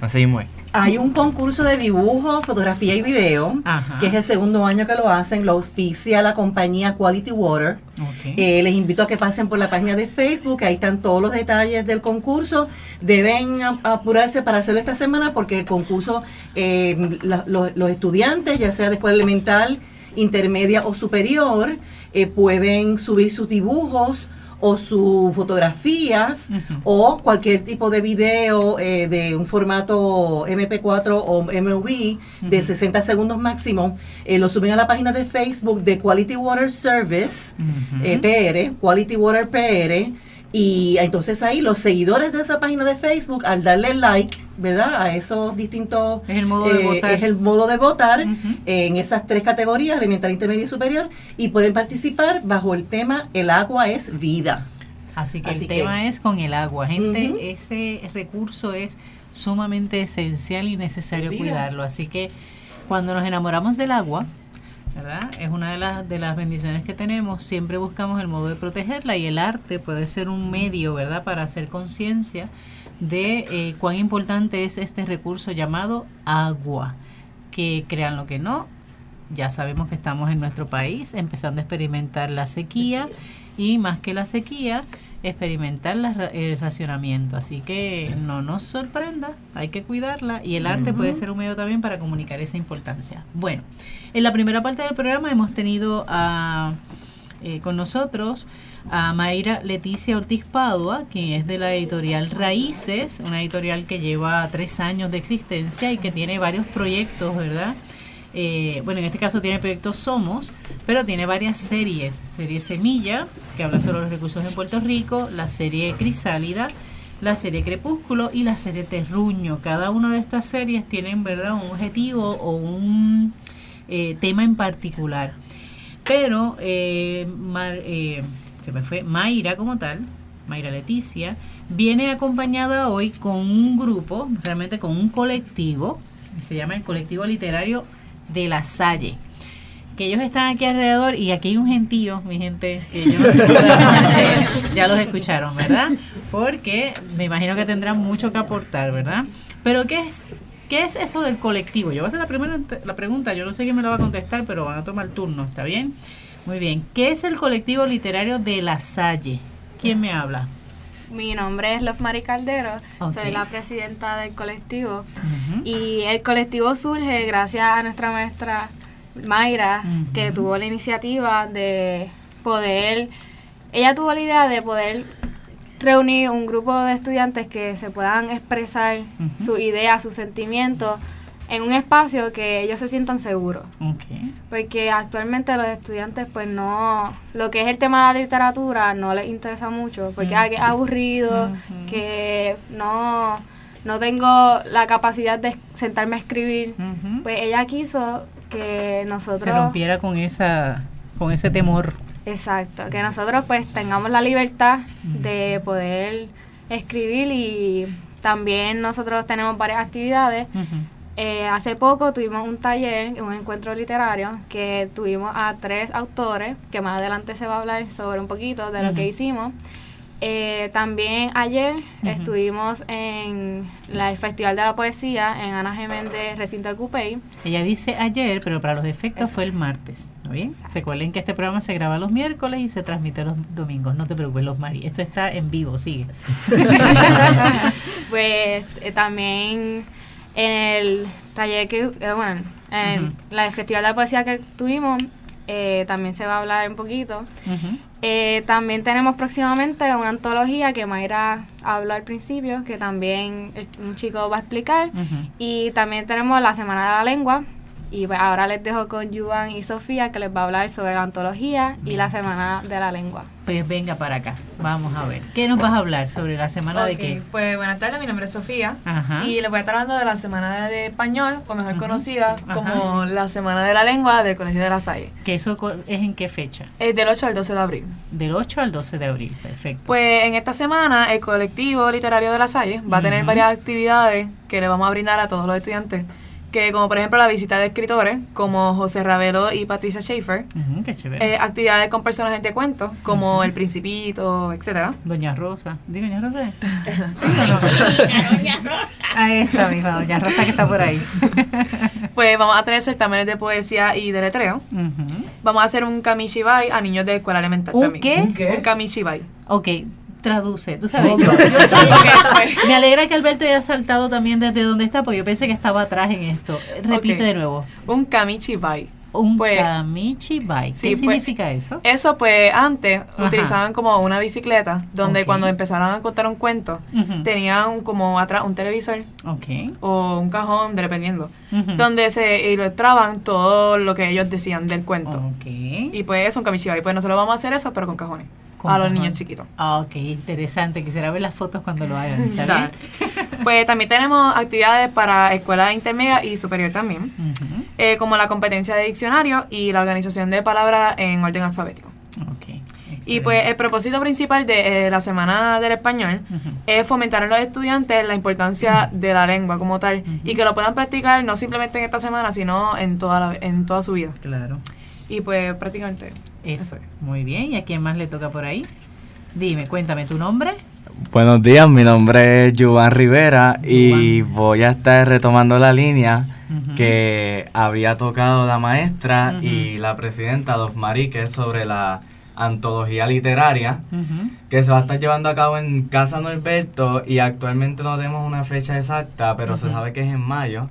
Así mismo es. Hay un concurso de dibujo, fotografía y video, Ajá. que es el segundo año que lo hacen, lo auspicia la compañía Quality Water. Eh, les invito a que pasen por la página de Facebook, ahí están todos los detalles del concurso. Deben apurarse para hacerlo esta semana porque el concurso, eh, la- los estudiantes, ya sea de escuela elemental, intermedia o superior, eh, pueden subir sus dibujos o sus fotografías o cualquier tipo de video eh, de un formato MP4 o MOV de Ujú. 60 segundos máximo, eh, lo suben a la página de Facebook de Quality Water Service, eh, PR, Quality Water PR, y entonces ahí los seguidores de esa página de Facebook, al darle like, ¿verdad? A esos distintos... Es el modo de eh, votar. Es el modo de votar eh, en esas tres categorías, elemental, intermedio y superior, y pueden participar bajo el tema El agua es vida. Así que Así el que- tema es con el agua. Gente, ese recurso es sumamente esencial y necesario cuidarlo. Así que cuando nos enamoramos del agua, ¿verdad? Es una de las, de las bendiciones que tenemos. Siempre buscamos el modo de protegerla y el arte puede ser un medio, ¿verdad? Para hacer conciencia de eh, cuán importante es este recurso llamado agua. Que crean lo que no, ya sabemos que estamos en nuestro país empezando a experimentar la sequía y más que la sequía, experimentar el racionamiento. Así que no nos sorprenda, hay que cuidarla y el arte puede ser un medio también para comunicar esa importancia. Bueno, en la primera parte del programa hemos tenido a, eh, con nosotros a Mayra Leticia Ortiz Padua, quien es de la editorial Raíces, una editorial que lleva tres años de existencia y que tiene varios proyectos, ¿verdad? Eh, bueno, en este caso tiene el proyecto Somos, pero tiene varias series. Serie Semilla, que habla sobre los recursos en Puerto Rico, la serie Crisálida, la serie Crepúsculo y la serie Terruño. Cada una de estas series tienen, ¿verdad?, un objetivo o un eh, tema en particular. Pero eh, se me fue Mayra como tal, Mayra Leticia, viene acompañada hoy con un grupo, realmente con un colectivo, se llama el colectivo literario de la Salle. Que ellos están aquí alrededor y aquí hay un gentío, mi gente, que yo no sé a hacer. Ya los escucharon, ¿verdad? Porque me imagino que tendrán mucho que aportar, ¿verdad? Pero ¿qué es, qué es eso del colectivo? Yo voy a hacer la primera la pregunta, yo no sé quién me la va a contestar, pero van a tomar turno, ¿está bien? Muy bien. ¿Qué es el colectivo literario de la Salle? ¿Quién me habla? Mi nombre es Love Mari Caldero, soy la presidenta del colectivo. Y el colectivo surge gracias a nuestra maestra Mayra, que tuvo la iniciativa de poder, ella tuvo la idea de poder reunir un grupo de estudiantes que se puedan expresar Ujú. sus ideas, sus sentimientos en un espacio que ellos se sientan seguros. Porque actualmente los estudiantes, pues no, lo que es el tema de la literatura no les interesa mucho, porque ah, que es aburrido, que no, no tengo la capacidad de sentarme a escribir. Pues ella quiso que Se nosotros, rompiera con esa con ese temor. exacto, que nosotros pues tengamos la libertad de poder escribir y también nosotros tenemos varias actividades. Eh, hace poco tuvimos un taller, un encuentro literario, que tuvimos a tres autores, que más adelante se va a hablar sobre un poquito de lo que hicimos. Eh, también ayer estuvimos en la, el Festival de la Poesía en Ana Geméndez, recinto de Cupey. Ella dice ayer, pero para los efectos fue el martes, ¿no bien? Exacto. Recuerden que este programa se graba los miércoles y se transmite los domingos. No te preocupes, los Mari. Esto está en vivo, sigue. (laughs) Pues eh, también en el taller que, eh, bueno, en la Festival de la Poesía que tuvimos, eh, también se va a hablar un poquito. Eh, también tenemos próximamente una antología que Mayra habló al principio, que también un chico va a explicar. Y también tenemos la Semana de la Lengua. Y pues ahora les dejo con Yuan y Sofía, que les va a hablar sobre la antología y la Semana de la Lengua. Pues venga para acá. Vamos a ver. ¿Qué nos vas a hablar sobre la semana de qué? Pues buenas tardes, mi nombre es Sofía. Ajá. Y les voy a estar hablando de la Semana de Español, o mejor conocida Ajá. como la Semana de la Lengua del Colegio de la Salle. ¿Que eso es en qué fecha? Es del 8 al 12 de abril. Del 8 al 12 de abril. Perfecto. Pues en esta semana el colectivo literario de la Salle va a tener varias actividades que le vamos a brindar a todos los estudiantes que como por ejemplo la visita de escritores como José Ravelo y Patricia Schaefer, qué chévere. eh, actividades con personajes de cuentos como El Principito, etcétera. Doña Rosa. ¿Di Doña Rosa? (laughs) ¿Sí o no? (laughs) A esa misma, Doña Rosa que está por ahí. (laughs) Pues vamos a tener certámenes de poesía y de letreo. Vamos a hacer un kamishibai a niños de escuela elemental ¿Un también. qué? Un kamishibai. Ok, traduce. Tú sabes, yo, yo soy- me alegra que Alberto haya saltado también desde donde está, porque yo pensé que estaba atrás en esto. Repite de nuevo. Un kamishibai. Un Pues- kamichi. Sí, ¿Qué pues- significa eso? Eso pues antes Ajá. utilizaban como una bicicleta donde cuando empezaron a contar un cuento tenían como atrás un televisor o un cajón, dependiendo, Ujú. donde se ilustraban todo lo que ellos decían del cuento. Y pues es un kamishibai. Pues nosotros vamos a hacer eso, pero con cajones. A los niños chiquitos. Ah, ok, interesante. Quisiera ver las fotos cuando lo hagan. ¿Está bien? (laughs) Pues también tenemos actividades para escuela intermedia y superior también, eh, como la competencia de diccionario y la organización de palabras en orden alfabético. Ok. Y pues el propósito principal de eh, la Semana del Español es fomentar en los estudiantes la importancia de la lengua como tal y que lo puedan practicar no simplemente en esta semana, sino en toda, la- en toda su vida. Claro. Y pues prácticamente Eso. Muy bien. ¿Y a quién más le toca por ahí? Dime, cuéntame tu nombre. Buenos días, mi nombre es Juan Rivera y voy a estar retomando la línea que había tocado la maestra y la presidenta Dos Marique sobre la antología literaria que se va a estar llevando a cabo en Casa Norberto y actualmente no tenemos una fecha exacta, pero se sabe que es en mayo.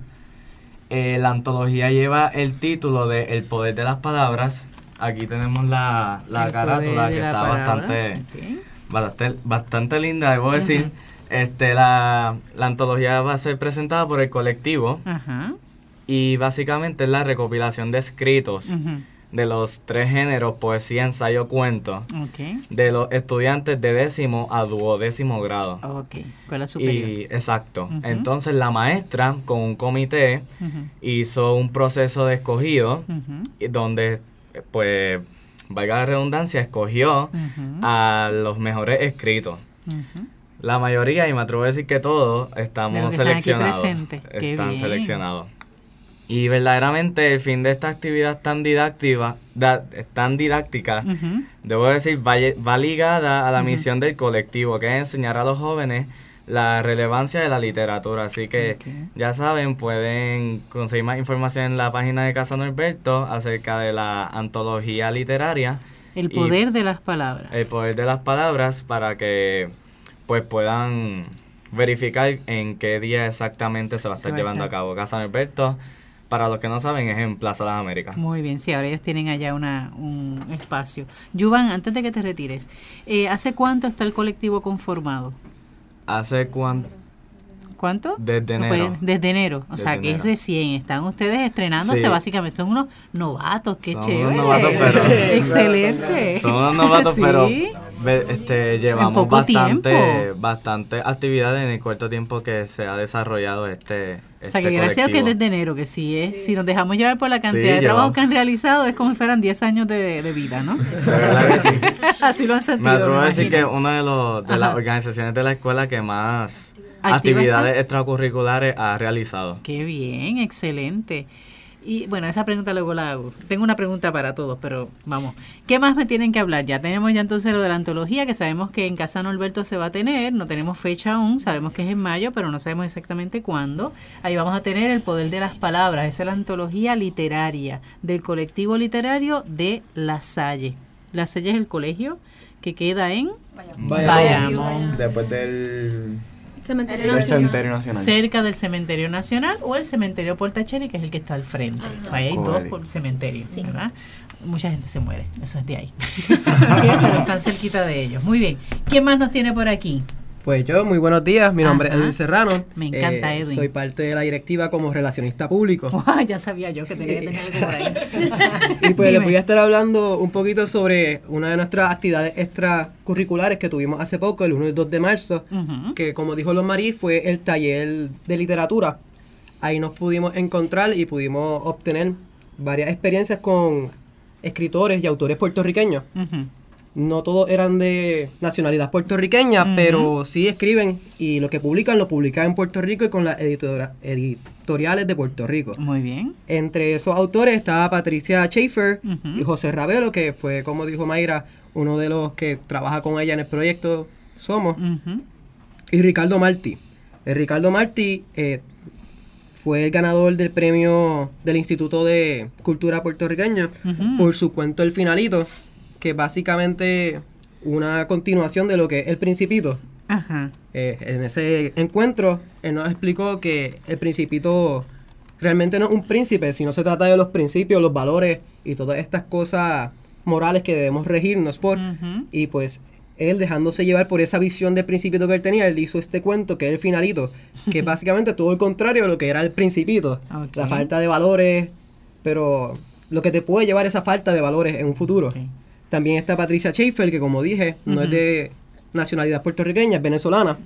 Eh, la antología lleva el título de El poder de las palabras. Aquí tenemos la, la carátula que la está palabra. bastante bastante, bastante linda, debo decir. Este, la, la antología va a ser presentada por el colectivo Ajá. y básicamente es la recopilación de escritos de los tres géneros, poesía, ensayo, cuento, de los estudiantes de décimo a duodécimo grado. Ok. Escuela superior. Y exacto. Entonces la maestra con un comité hizo un proceso de escogido donde pues valga la redundancia escogió a los mejores escritos. La mayoría, y me atrevo a decir que todos, estamos están aquí seleccionados. Están seleccionados. Y verdaderamente el fin de esta actividad tan didáctica, da- tan didáctica, debo decir, va, ligada a la misión del colectivo, que es enseñar a los jóvenes la relevancia de la literatura. Así que ya saben, pueden conseguir más información en la página de Casa Norberto acerca de la antología literaria. El poder de las palabras. el poder de las palabras para que pues puedan verificar en qué día exactamente se va a estar llevando a cabo. Casa Alberto, para los que no saben, es en Plaza de las Américas. Muy bien, sí, ahora ellos tienen allá una, un espacio. Yuvan, antes de que te retires, eh, ¿hace cuánto está el colectivo conformado? ¿Hace cuánto? ¿Cuánto? Desde enero. desde enero, o Desde sea que es recién, están ustedes estrenándose Sí. básicamente, son unos novatos, qué Son unos chévere. novatos, pero- (laughs) Excelente. Son unos novatos, Sí. pero este, llevamos bastante, tiempo. bastante actividades en el corto tiempo que se ha desarrollado este, O sea este que gracias a que es colectivo. desde enero, que sí es, si nos dejamos llevar por la cantidad de trabajo que han realizado, es como si fueran 10 años de, de vida, ¿no? (laughs) De verdad que sí. (laughs) Así lo han sentido. Me atrevo a decir que una de, los, de las organizaciones de la escuela que más ¿Activa actividades está? extracurriculares ha realizado. Qué bien, excelente. Y bueno, esa pregunta luego la hago. Tengo una pregunta para todos, pero vamos. ¿Qué más me tienen que hablar? Ya tenemos ya entonces lo de la antología, que sabemos que en Casa Norberto se va a tener. No tenemos fecha aún, sabemos que es en mayo, pero no sabemos exactamente cuándo. Ahí vamos a tener El Poder de las Palabras. Esa es la antología literaria del colectivo literario de La Salle. La Salle es el colegio que queda en Bayamón. Después del, Cementerio Nacional. Cementerio Nacional. cerca del cementerio nacional o el cementerio Portacheri, que es el que está al frente. Ahí hay dos por cementerio, ¿verdad? Mucha gente se muere, eso es de ahí. (laughs) (laughs) Pero están cerquita de ellos. Muy bien. ¿Quién más nos tiene por aquí? Pues yo, muy buenos días, mi nombre Ajá. es Edwin Serrano. Me encanta, Eh, Edwin. Soy parte de la directiva como relacionista público. (laughs) Guau, ya sabía yo que tenía que tener algo por ahí. (laughs) Y pues les Dime. voy a estar hablando un poquito sobre una de nuestras actividades extracurriculares que tuvimos hace poco, el 1 y el 2 de marzo, que como dijo Los Marí, fue el taller de literatura. Ahí nos pudimos encontrar y pudimos obtener varias experiencias con escritores y autores puertorriqueños. Ujú. No todos eran de nacionalidad puertorriqueña, pero sí escriben y lo que publican lo publican en Puerto Rico y con las editora- editoriales de Puerto Rico. Muy bien. Entre esos autores estaba Patricia Schaefer y José Ravelo, que fue, como dijo Mayra, uno de los que trabaja con ella en el proyecto Somos, y Ricardo Martí. El Ricardo Martí eh, fue el ganador del premio del Instituto de Cultura Puertorriqueña por su cuento El Finalito, que básicamente una continuación de lo que es El Principito. Ajá. Eh, en ese encuentro, él nos explicó que el principito realmente no es un príncipe, sino se trata de los principios, los valores y todas estas cosas morales que debemos regirnos por. Y pues él dejándose llevar por esa visión del principito que él tenía, él hizo este cuento que es el finalito, que (laughs) básicamente todo el contrario de lo que era el principito. Ok. La falta de valores, pero lo que te puede llevar esa falta de valores en un futuro. Ok. También está Patricia Schaefer, que como dije, no es de nacionalidad puertorriqueña, es venezolana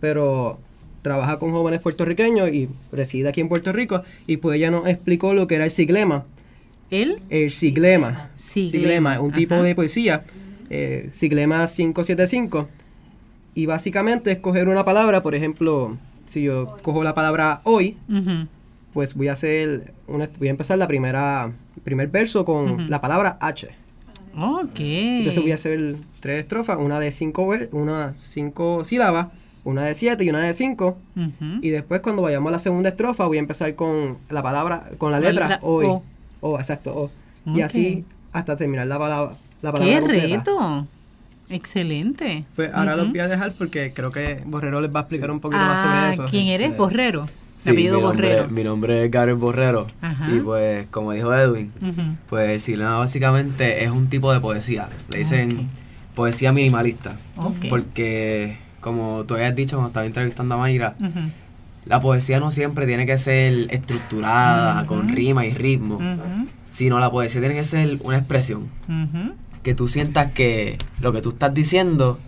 pero trabaja con jóvenes puertorriqueños y reside aquí en Puerto Rico y pues ella nos explicó lo que era el siglema. ¿El? El siglema. Siglema, un tipo de poesía. Eh, siglema 575. Y básicamente es coger una palabra, por ejemplo, si yo cojo la palabra hoy, pues voy a hacer una, voy a empezar la primera primer verso con la palabra H. Ok. Entonces voy a hacer tres estrofas, una de cinco, una cinco sílabas, una de siete y una de cinco. Y después cuando vayamos a la segunda estrofa voy a empezar con la palabra, con la La letra letra hoy. O. O, exacto, o. Y así hasta terminar la palabra. La palabra ¡Qué completa. reto! Excelente. Pues ahora Ujú. los voy a dejar porque creo que Borrero les va a explicar un poquito más sobre Ah, eso. ¿quién eres? Este, Borrero. Sí, mi nombre, Borrero. mi nombre es Gabriel Borrero. Ajá. Y pues, como dijo Edwin, pues el siglema básicamente es un tipo de poesía. Le dicen poesía minimalista. Porque, como tú habías dicho cuando estaba entrevistando a Mayra, la poesía no siempre tiene que ser estructurada, con rima y ritmo, sino la poesía tiene que ser una expresión. Que tú sientas que lo que tú estás diciendo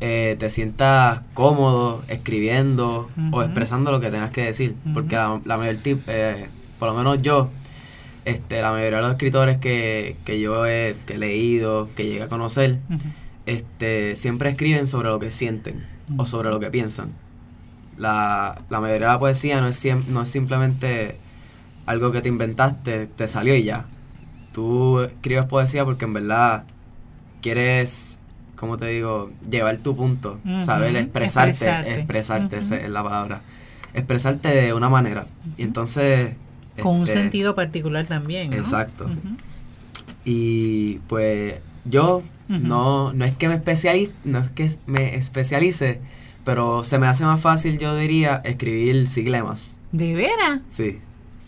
Eh, te sientas cómodo escribiendo o expresando lo que tengas que decir. Porque la, la mayor tip, eh, por lo menos yo, este, la mayoría de los escritores que, que yo he, que he leído, que llegué a conocer, este, siempre escriben sobre lo que sienten o sobre lo que piensan. La, la mayoría de la poesía no es, no es simplemente algo que te inventaste, te salió y ya. Tú escribes poesía porque en verdad quieres, como te digo, llevar tu punto, saber expresarte, expresarte. expresarte, esa Ujú. es la palabra. Expresarte de una manera. Y entonces... Con un este, sentido particular también. ¿no? Exacto. Y pues yo no, no es que me especialice, no es que me especialice, pero se me hace más fácil, yo diría, escribir siglemas. ¿De veras? Sí.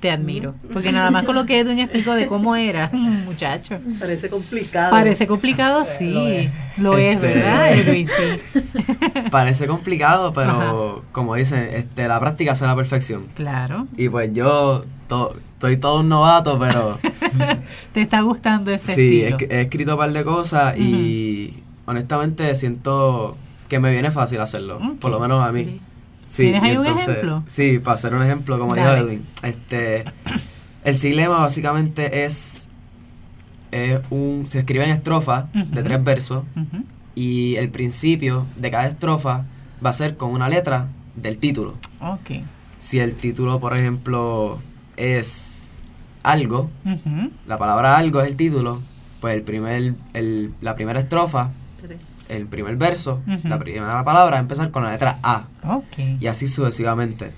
Te admiro. Porque nada más con lo que Edwin explicó de cómo era, (laughs) muchacho. Parece complicado. Parece complicado, sí. Lo es, Este- ¿verdad, Edwin? Sí. (laughs) Parece complicado, pero Ajá. como dicen, este, la práctica hace la perfección. Claro. Y pues yo to- estoy todo un novato, pero (laughs) ¿Te está gustando ese sí, he, estilo? he escrito un par de cosas y honestamente siento que me viene fácil hacerlo, por lo menos a mí. Sí, ¿Tienes y ahí un entonces- ejemplo? Sí, para hacer un ejemplo, como Dale. dijo Edwin. Este, el siglema básicamente es, es un, se escribe en estrofas de tres versos y el principio de cada estrofa va a ser con una letra del título. Ok. Si el título, por ejemplo, es algo, la palabra algo es el título, pues el primer, el, la primera estrofa, el primer verso, la primera palabra empezar con la letra A Ok. y así sucesivamente.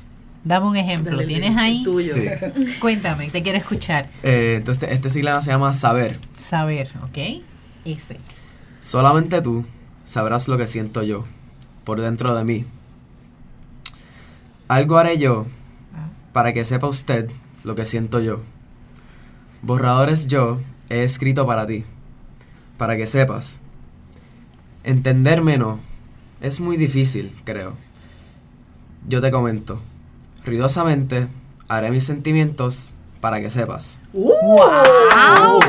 Dame un ejemplo. Dale, ¿Tienes ahí? tuyo. Sí. (laughs) Cuéntame, te quiero escuchar. Eh, entonces este siglema se llama saber. Saber, ¿ok? Ese. Solamente tú sabrás lo que siento yo por dentro de mí. Algo haré yo Ah. para que sepa usted lo que siento yo. Borradores yo he escrito para ti, para que sepas. Entenderme no, es muy difícil, creo. Yo te comento, ruidosamente haré mis sentimientos para que sepas. ¡Wow! (laughs)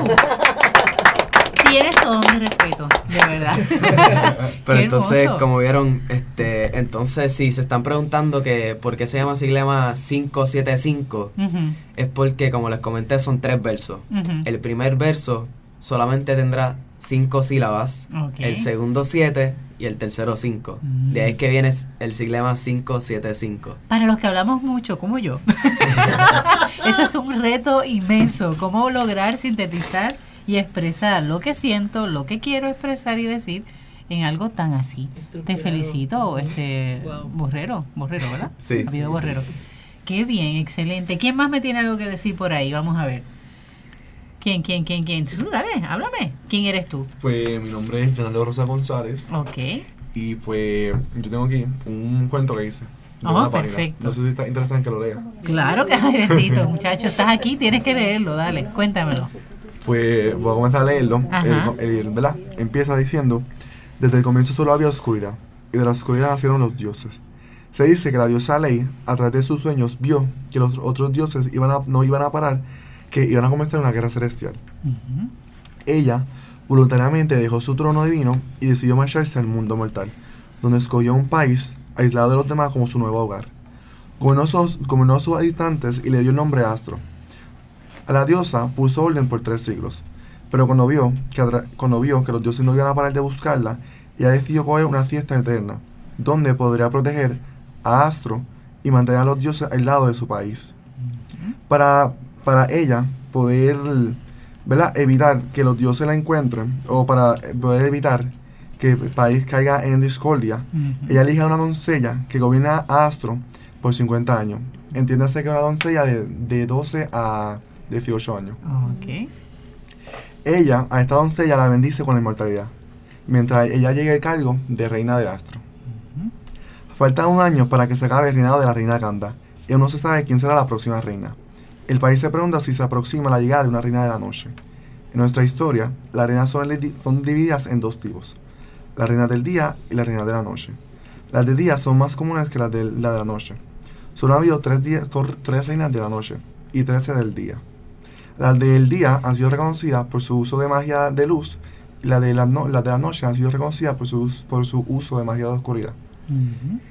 Tienes todo mi respeto, de verdad. (laughs) Pero Qué entonces, hermoso. como vieron, este, entonces si se están preguntando que por qué se llama siglema 575, Ujú, es porque, como les comenté, son tres versos. El primer verso solamente tendrá cinco sílabas, el segundo siete y el tercero cinco. De ahí que viene el siglema 575. Para los que hablamos mucho, como yo. (laughs) Ese es un reto inmenso. Cómo lograr sintetizar y expresar lo que siento, lo que quiero expresar y decir en algo tan así. Te felicito, este Borrero, Borrero, ¿verdad? Sí. Apellido Borrero. Qué bien, excelente. ¿Quién más me tiene algo que decir por ahí? Vamos a ver. ¿Quién, quién, quién, quién? Tú, dale, háblame. ¿Quién eres tú? Pues mi nombre es Janalo Rosa González Ok. y pues yo tengo aquí un cuento que hice. Oh, perfecto. No sé si está interesante en que lo lea. Claro que ay, bendito, muchacho. Estás aquí, tienes que leerlo. Dale, cuéntamelo. Pues voy a comenzar a leerlo. Ajá. El- el- ¿verdad? Empieza diciendo, desde el comienzo solo había oscuridad, y de la oscuridad nacieron los dioses. Se dice que la diosa Ley, a través de sus sueños, vio que los otros dioses iban a- no iban a parar, que iban a comenzar una guerra celestial. Ella voluntariamente dejó su trono divino y decidió marcharse al mundo mortal, donde escogió un país aislado de los demás como su nuevo hogar. Gobernó sus, gobernó a sus habitantes y le dio el nombre Astro. A la diosa puso orden por tres siglos, pero cuando vio, que, cuando vio que los dioses no iban a parar de buscarla, ella decidió coger una fiesta eterna, donde podría proteger a Astro y mantener a los dioses aislados de su país. Para, para ella poder ¿verdad? evitar que los dioses la encuentren, o para poder evitar que el país caiga en discordia, ella elige a una doncella que gobierna a Astro por 50 años. Entiéndase que una doncella de, de 12 a 18 años. Ok. Ella, a esta doncella, la bendice con la inmortalidad, mientras ella llegue al cargo de reina de Astro. Faltan un año para que se acabe el reinado de la reina Kanda, y aún no se sabe quién será la próxima reina. El país se pregunta si se aproxima la llegada de una reina de la noche. En nuestra historia, las reinas son, di- son divididas en dos tipos, la reina del día y la reina de la noche. Las de día son más comunes que las de la de la noche. Solo ha habido tres, reinas de la noche y trece del día. Las del día han sido reconocidas por su uso de magia de luz y las de la, de la noche han sido reconocidas por su, por su uso de magia de oscuridad.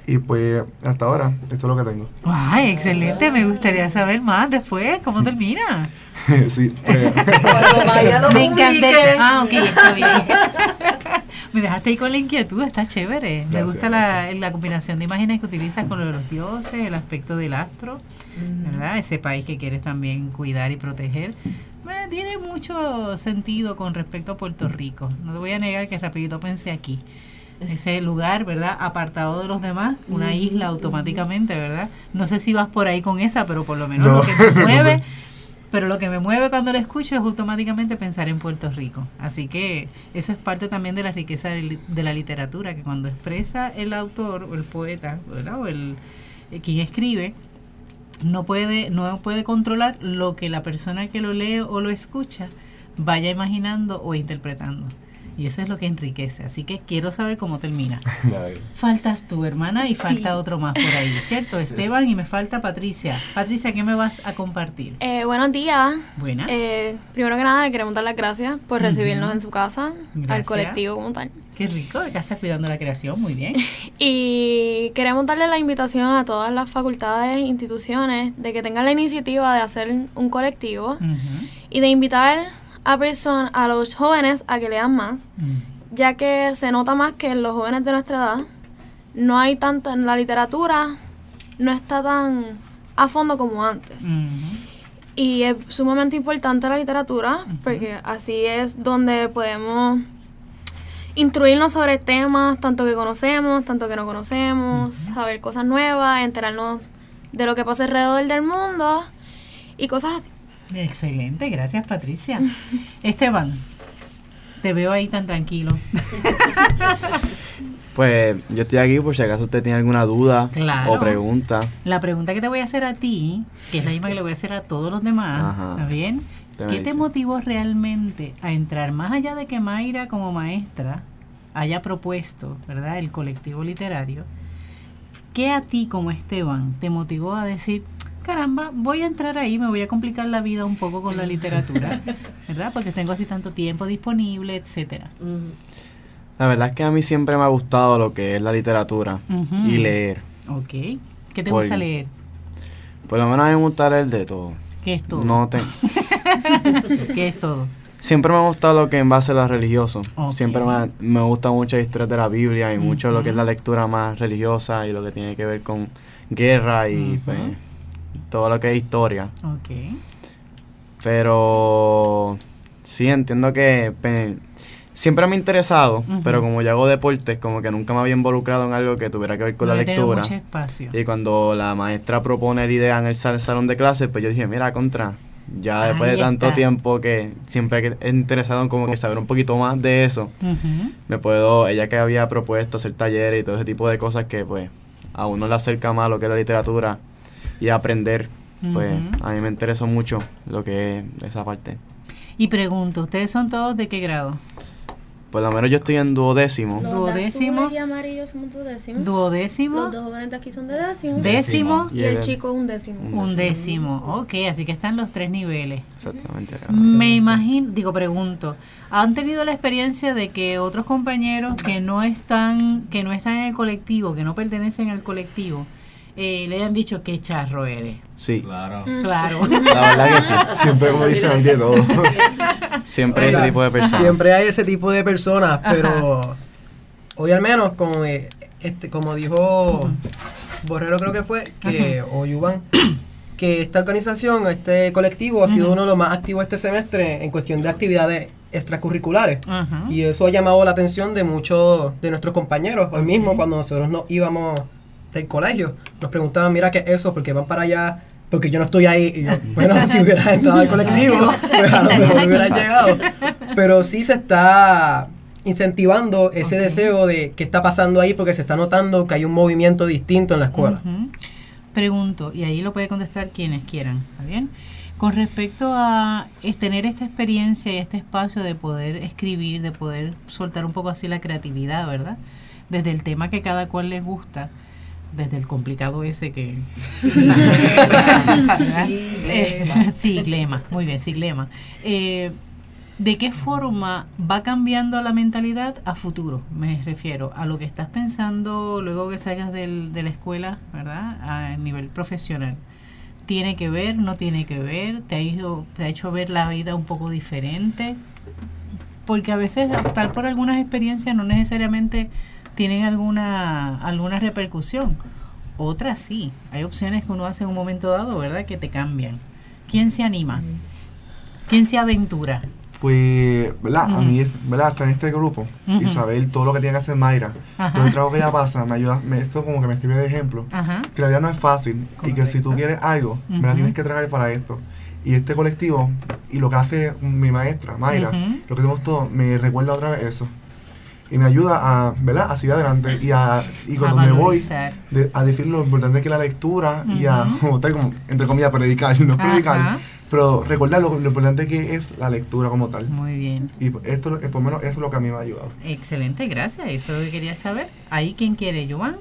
Y pues hasta ahora, esto es lo que tengo. Ay, excelente. Me gustaría saber más después. ¿Cómo termina? (laughs) sí, pues, Me encanta. publique. Ah, ok, está bien. (laughs) Me dejaste ahí con la inquietud, está chévere. Me gusta la, la combinación de imágenes que utilizas con lo de los dioses, el aspecto del astro, ¿verdad? Ese país que quieres también cuidar y proteger. Eh, tiene mucho sentido con respecto a Puerto Rico. No te voy a negar que rapidito pensé aquí. Ese lugar, ¿verdad? Apartado de los demás, una isla automáticamente, ¿verdad? No sé si vas por ahí con esa, pero por lo menos No. lo que me (laughs) mueve pero lo que me mueve cuando lo escucho es automáticamente pensar en Puerto Rico. Así que eso es parte también de la riqueza de, la literatura, que cuando expresa el autor o el poeta, ¿verdad? o el eh, quien escribe, no puede, no puede controlar lo que la persona que lo lee o lo escucha vaya imaginando o interpretando. Y eso es lo que enriquece. Así que quiero saber cómo termina. (laughs) Faltas tú, hermana, y falta otro más por ahí, ¿cierto? (laughs) Esteban y me falta Patricia. Patricia, ¿qué me vas a compartir? Eh, buenos días. Buenas. Eh, primero que nada, le queremos dar las gracias por recibirnos en su casa, Gracias. al colectivo como tal. Qué rico, de casa cuidando la creación, muy bien. (laughs) Y queremos darle la invitación a todas las facultades e instituciones de que tengan la iniciativa de hacer un colectivo y de invitar a personas, a los jóvenes a que lean más, ujú. ya que se nota más que en los jóvenes de nuestra edad no hay tanta, en la literatura no está tan a fondo como antes. Ujú. Y es sumamente importante la literatura, porque así es donde podemos instruirnos sobre temas, tanto que conocemos, tanto que no conocemos, saber cosas nuevas, enterarnos de lo que pasa alrededor del mundo y cosas así. Excelente, gracias Patricia. (laughs) Esteban, te veo ahí tan tranquilo. (laughs) Pues yo estoy aquí por si acaso usted tiene alguna duda Claro. o pregunta. La pregunta que te voy a hacer a ti, que es la misma que le voy a hacer a todos los demás, Ajá. ¿está bien? ¿Qué te motivó realmente a entrar más allá de que Mayra como maestra haya propuesto, ¿verdad?, el colectivo literario? ¿Qué a ti como Esteban te motivó a decir, caramba, voy a entrar ahí, me voy a complicar la vida un poco con la literatura, (laughs) ¿verdad? Porque tengo así tanto tiempo disponible, etcétera. La verdad es que a mí siempre me ha gustado lo que es la literatura y leer. Ok. ¿Qué te Por- gusta leer? Por lo menos a mí me gusta leer de todo. ¿Qué es todo? No te... (laughs) ¿Qué es todo? Siempre me ha gustado lo que en base a lo religioso. Siempre me, me gusta mucho la historia de la Biblia y mucho lo que es la lectura más religiosa y lo que tiene que ver con guerra y pues, todo lo que es historia. Ok. Pero sí, entiendo que pe- siempre me ha interesado, pero como yo hago deportes, como que nunca me había involucrado en algo que tuviera que ver con No la lectura. mucho espacio. Y cuando la maestra propone la idea en el sal- salón de clases, pues yo dije, mira, contra, ya después de tanto está. tiempo que siempre he interesado en como que saber un poquito más de eso, me puedo, ella que había propuesto hacer talleres y todo ese tipo de cosas que pues a uno le acerca más lo que es la literatura y aprender, pues a mí me interesó mucho lo que es esa parte. Y pregunto, ¿ustedes son todos de qué grado? Por lo menos yo estoy en duodécimo. Los Duodécimo. y amarillos somos duodécimo. Duodécimo. Los dos jóvenes de aquí son de décimo. Décimo. Y el chico un décimo. Un décimo. Ok, así que están los tres niveles. Exactamente. Me imagino, digo, pregunto, ¿han tenido la experiencia de que otros compañeros que no están, que no están en el colectivo, que no pertenecen al colectivo, eh, le hayan dicho qué charro eres? Sí. Claro. Claro. (laughs) La verdad que sí. Siempre como de todo. (laughs) Siempre hay ese tipo de personas. Siempre hay ese tipo de personas, Ajá. pero hoy al menos, como, eh, este, como dijo Borrero creo que fue, que, o Yuban, que esta organización, este colectivo, ha sido uno de los más activos este semestre en cuestión de actividades extracurriculares. Ajá. Y eso ha llamado la atención de muchos de nuestros compañeros. Hoy mismo, cuando nosotros nos íbamos del colegio, nos preguntaban, mira, ¿qué es eso? Porque van para allá, porque yo no estoy ahí. Y yo, (laughs) bueno, si hubieras entrado al colectivo, (laughs) pues a lo mejor hubieras llegado. Pero sí se está incentivando ese deseo de qué está pasando ahí, porque se está notando que hay un movimiento distinto en la escuela. Pregunto, y ahí lo puede contestar quienes quieran, ¿está bien? Con respecto a tener esta experiencia y este espacio de poder escribir, de poder soltar un poco así la creatividad, ¿verdad? Desde el tema que cada cual les gusta, desde el complicado ese que... ¿verdad? (laughs) Eh, sí, glema, muy bien, sí, glema. Eh, ¿De qué forma va cambiando la mentalidad a futuro? Me refiero a lo que estás pensando luego que salgas del- de la escuela, ¿verdad? A nivel profesional. ¿Tiene que ver? ¿No tiene que ver? ¿Te ha, ido, ¿Te ha hecho ver la vida un poco diferente? Porque a veces optar por algunas experiencias no necesariamente tienen alguna, alguna repercusión. Otras sí. Hay opciones que uno hace en un momento dado, ¿verdad? Que te cambian. ¿Quién se anima? ¿Quién se aventura? Pues, ¿verdad? A mí, ¿verdad? Estar en este grupo saber todo lo que tiene que hacer Mayra, Ajá. todo el trabajo que ella pasa, me ayuda, me- esto como que me sirve de ejemplo. Ajá. Que la vida no es fácil y que si tú quieres algo, me la tienes que trabajar para esto. Y este colectivo y lo que hace mi maestra, Mayra, lo que tenemos todos, me recuerda otra vez eso. Y me ayuda a, ¿verdad? A seguir adelante y, a, y A cuando me voy, de- a decir lo importante que es la lectura y a, como tal, como, entre comillas, predicar, (laughs) no Ajá. predicar, pero recordar lo, lo importante que es la lectura como tal. Muy bien. Y esto, por lo menos, eso es lo que a mí me ha ayudado. Excelente, gracias. Eso es lo que quería saber. Ahí, ¿quién quiere? ¿Joan?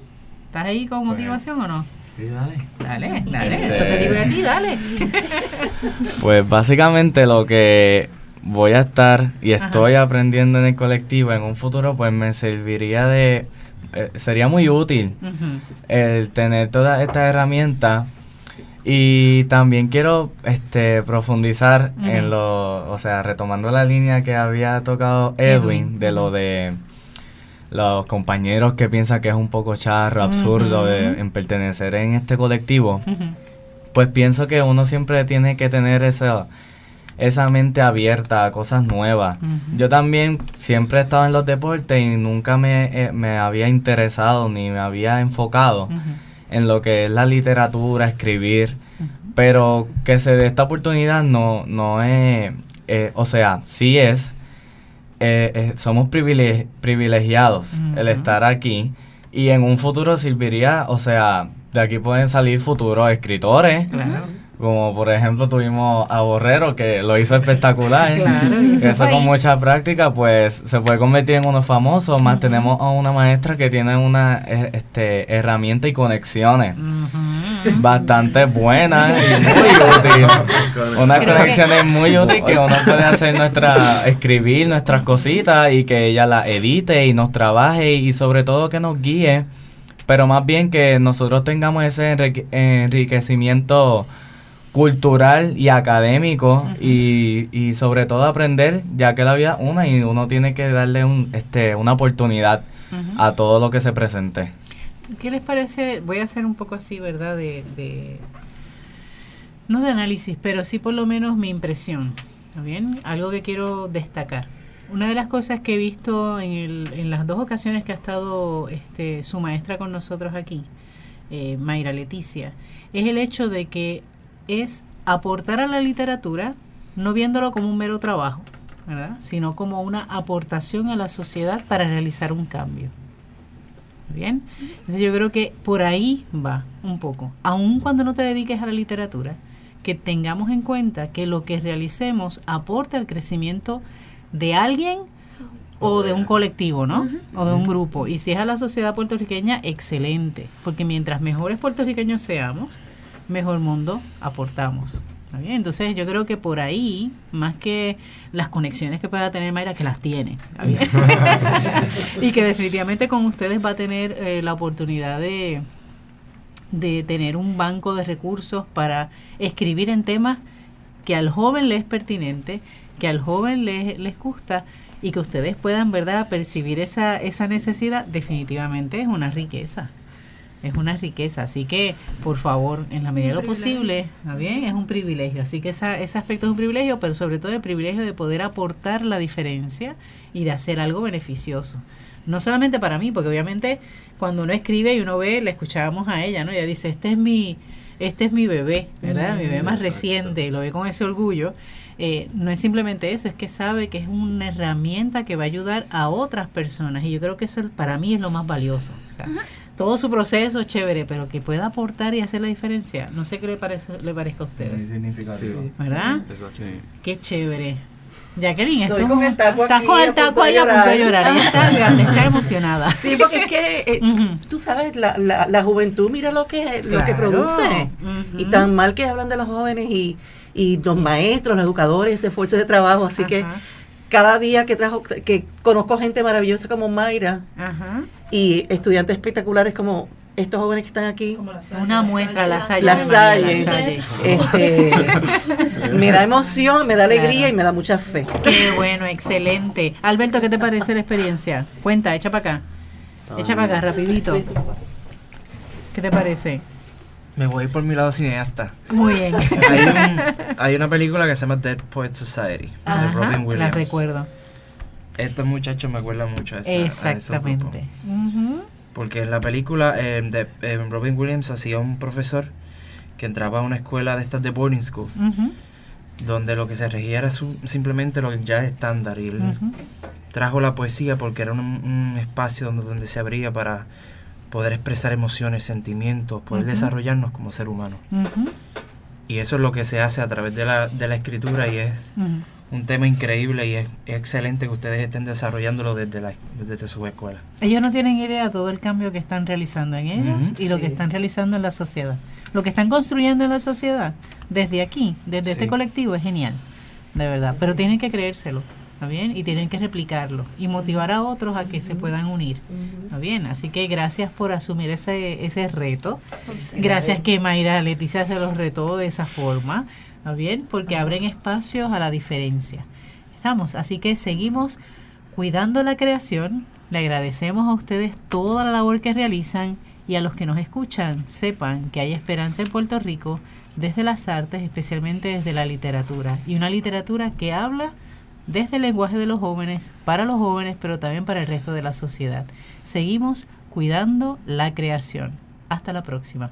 ¿Estás ahí con motivación o no? Sí, dale. Dale, dale. Eso te digo a ti, dale. (laughs) (laughs) Pues básicamente lo que voy a estar y Ajá. estoy aprendiendo en el colectivo en un futuro pues me serviría de eh, sería muy útil el tener todas estas herramientas. Y también quiero este profundizar en lo o sea retomando la línea que había tocado Edwin, Edwin, de lo de los compañeros que piensan que es un poco charro absurdo de- Ujú. en pertenecer en este colectivo. Pues pienso que uno siempre tiene que tener esa, esa mente abierta a cosas nuevas. Yo también siempre he estado en los deportes y nunca me, eh, me había interesado ni me había enfocado en lo que es la literatura, escribir, pero que se dé esta oportunidad no, no es, eh, o sea, sí es, eh, eh, somos privile- privilegiados el estar aquí y en un futuro serviría, o sea, de aquí pueden salir futuros escritores, Claro. Como por ejemplo tuvimos a Borrero que lo hizo espectacular. (laughs) Claro, eso con mucha práctica pues se puede convertir en uno famoso, más tenemos a una maestra que tiene una eh, este, herramienta y conexiones. Bastante buenas y muy (laughs) útil. Unas conexiones. muy útiles que uno puede hacer nuestra, escribir nuestras cositas y que ella las edite y nos trabaje y sobre todo que nos guíe, pero más bien que nosotros tengamos ese enrique- enriquecimiento cultural y académico y, y sobre todo aprender ya que la vida una y uno tiene que darle un, este, una oportunidad a todo lo que se presente. ¿Qué les parece? Voy a hacer un poco así, ¿verdad? De, de- no de análisis, pero sí por lo menos mi impresión. ¿Está bien? Algo que quiero destacar. Una de las cosas que he visto en, el- en las dos ocasiones que ha estado este, su maestra con nosotros aquí, eh, Mayra Leticia, es el hecho de que es aportar a la literatura, no viéndolo como un mero trabajo, ¿verdad? Sino como una aportación a la sociedad para realizar un cambio. Bien, entonces yo creo que por ahí va un poco. Aun cuando no te dediques a la literatura, que tengamos en cuenta que lo que realicemos aporte al crecimiento de alguien o de un colectivo, ¿no? O de un grupo. Y si es a la sociedad puertorriqueña, excelente, porque mientras mejores puertorriqueños seamos, mejor mundo aportamos. ¿Está bien? Entonces yo creo que por ahí, más que las conexiones que pueda tener Mayra, que las tiene, ¿está bien? (laughs) y que definitivamente con ustedes va a tener eh, la oportunidad de, de tener un banco de recursos para escribir en temas que al joven le es pertinente, que al joven le- les gusta y que ustedes puedan, ¿verdad?, percibir esa, esa necesidad, definitivamente es una riqueza. Es una riqueza, así que por favor, en la medida de lo posible, ¿está bien? Es un privilegio, así que esa, ese aspecto es un privilegio, pero sobre todo el privilegio de poder aportar la diferencia y de hacer algo beneficioso. No solamente para mí, porque obviamente cuando uno escribe y uno ve, le escuchábamos a ella, ¿no? Ella dice, este es mi, este es mi bebé, ¿verdad? mi bebé más reciente, y lo ve con ese orgullo. Eh, no es simplemente eso, es que sabe que es una herramienta que va a ayudar a otras personas y yo creo que eso para mí es lo más valioso. O sea, todo su proceso es chévere, pero que pueda aportar y hacer la diferencia. No sé qué le, parece, le parezca a ustedes. significativo. ¿Verdad? Exacto. Qué chévere. Jacqueline, Estoy esto con el taco estás con el taco ahí a punto de llorar. Ella está, (laughs) fíjate, está emocionada. Sí, porque es que eh, (laughs) tú sabes, la, la, la juventud mira lo que, lo que Claro. produce. Y tan mal que hablan de los jóvenes y, y los maestros, los educadores, ese esfuerzo de trabajo. Así que cada día que trajo, que conozco gente maravillosa como Mayra Ajá. y estudiantes espectaculares como estos jóvenes que están aquí. Una muestra, la Salle. La María, Salle. La Salle. Este, (laughs) me da emoción, me da alegría y me da mucha fe. Qué bueno, excelente. Alberto, ¿qué te parece la experiencia? Cuenta, echa para acá. Echa para acá, rapidito. ¿Qué te parece? Me voy por mi lado cineasta. Muy bien. Hay, un- hay una película que se llama Dead Poet Society Ajá, de Robin la Williams. recuerdo. Estos muchachos me acuerdan mucho a, esa, a Exactamente. Porque en la película eh, de, eh, Robin Williams hacía un profesor que entraba a una escuela de estas de boarding schools, donde lo que se regía era su- simplemente lo ya es estándar. Y él trajo la poesía porque era un, un espacio donde, donde se abría para poder expresar emociones, sentimientos, poder desarrollarnos como ser humano. Y eso es lo que se hace a través de la, de la escritura y es un tema increíble y es, es excelente que ustedes estén desarrollándolo desde, la, desde su escuela. Ellos no tienen idea de todo el cambio que están realizando en ellos y lo que están realizando en la sociedad. Lo que están construyendo en la sociedad desde aquí, desde este colectivo, es genial, de verdad. Pero tienen que creérselo, ¿está bien? Y tienen que replicarlo y motivar a otros a que se puedan unir, ¿está bien? Así que gracias por asumir ese, ese reto. Gracias que Mayra Leticia se los retó de esa forma, ¿está bien? Porque abren espacios a la diferencia. Estamos, así que seguimos cuidando la creación. Le agradecemos a ustedes toda la labor que realizan y a los que nos escuchan sepan que hay esperanza en Puerto Rico desde las artes, especialmente desde la literatura. Y una literatura que habla desde el lenguaje de los jóvenes, para los jóvenes, pero también para el resto de la sociedad. Seguimos cuidando la creación. Hasta la próxima.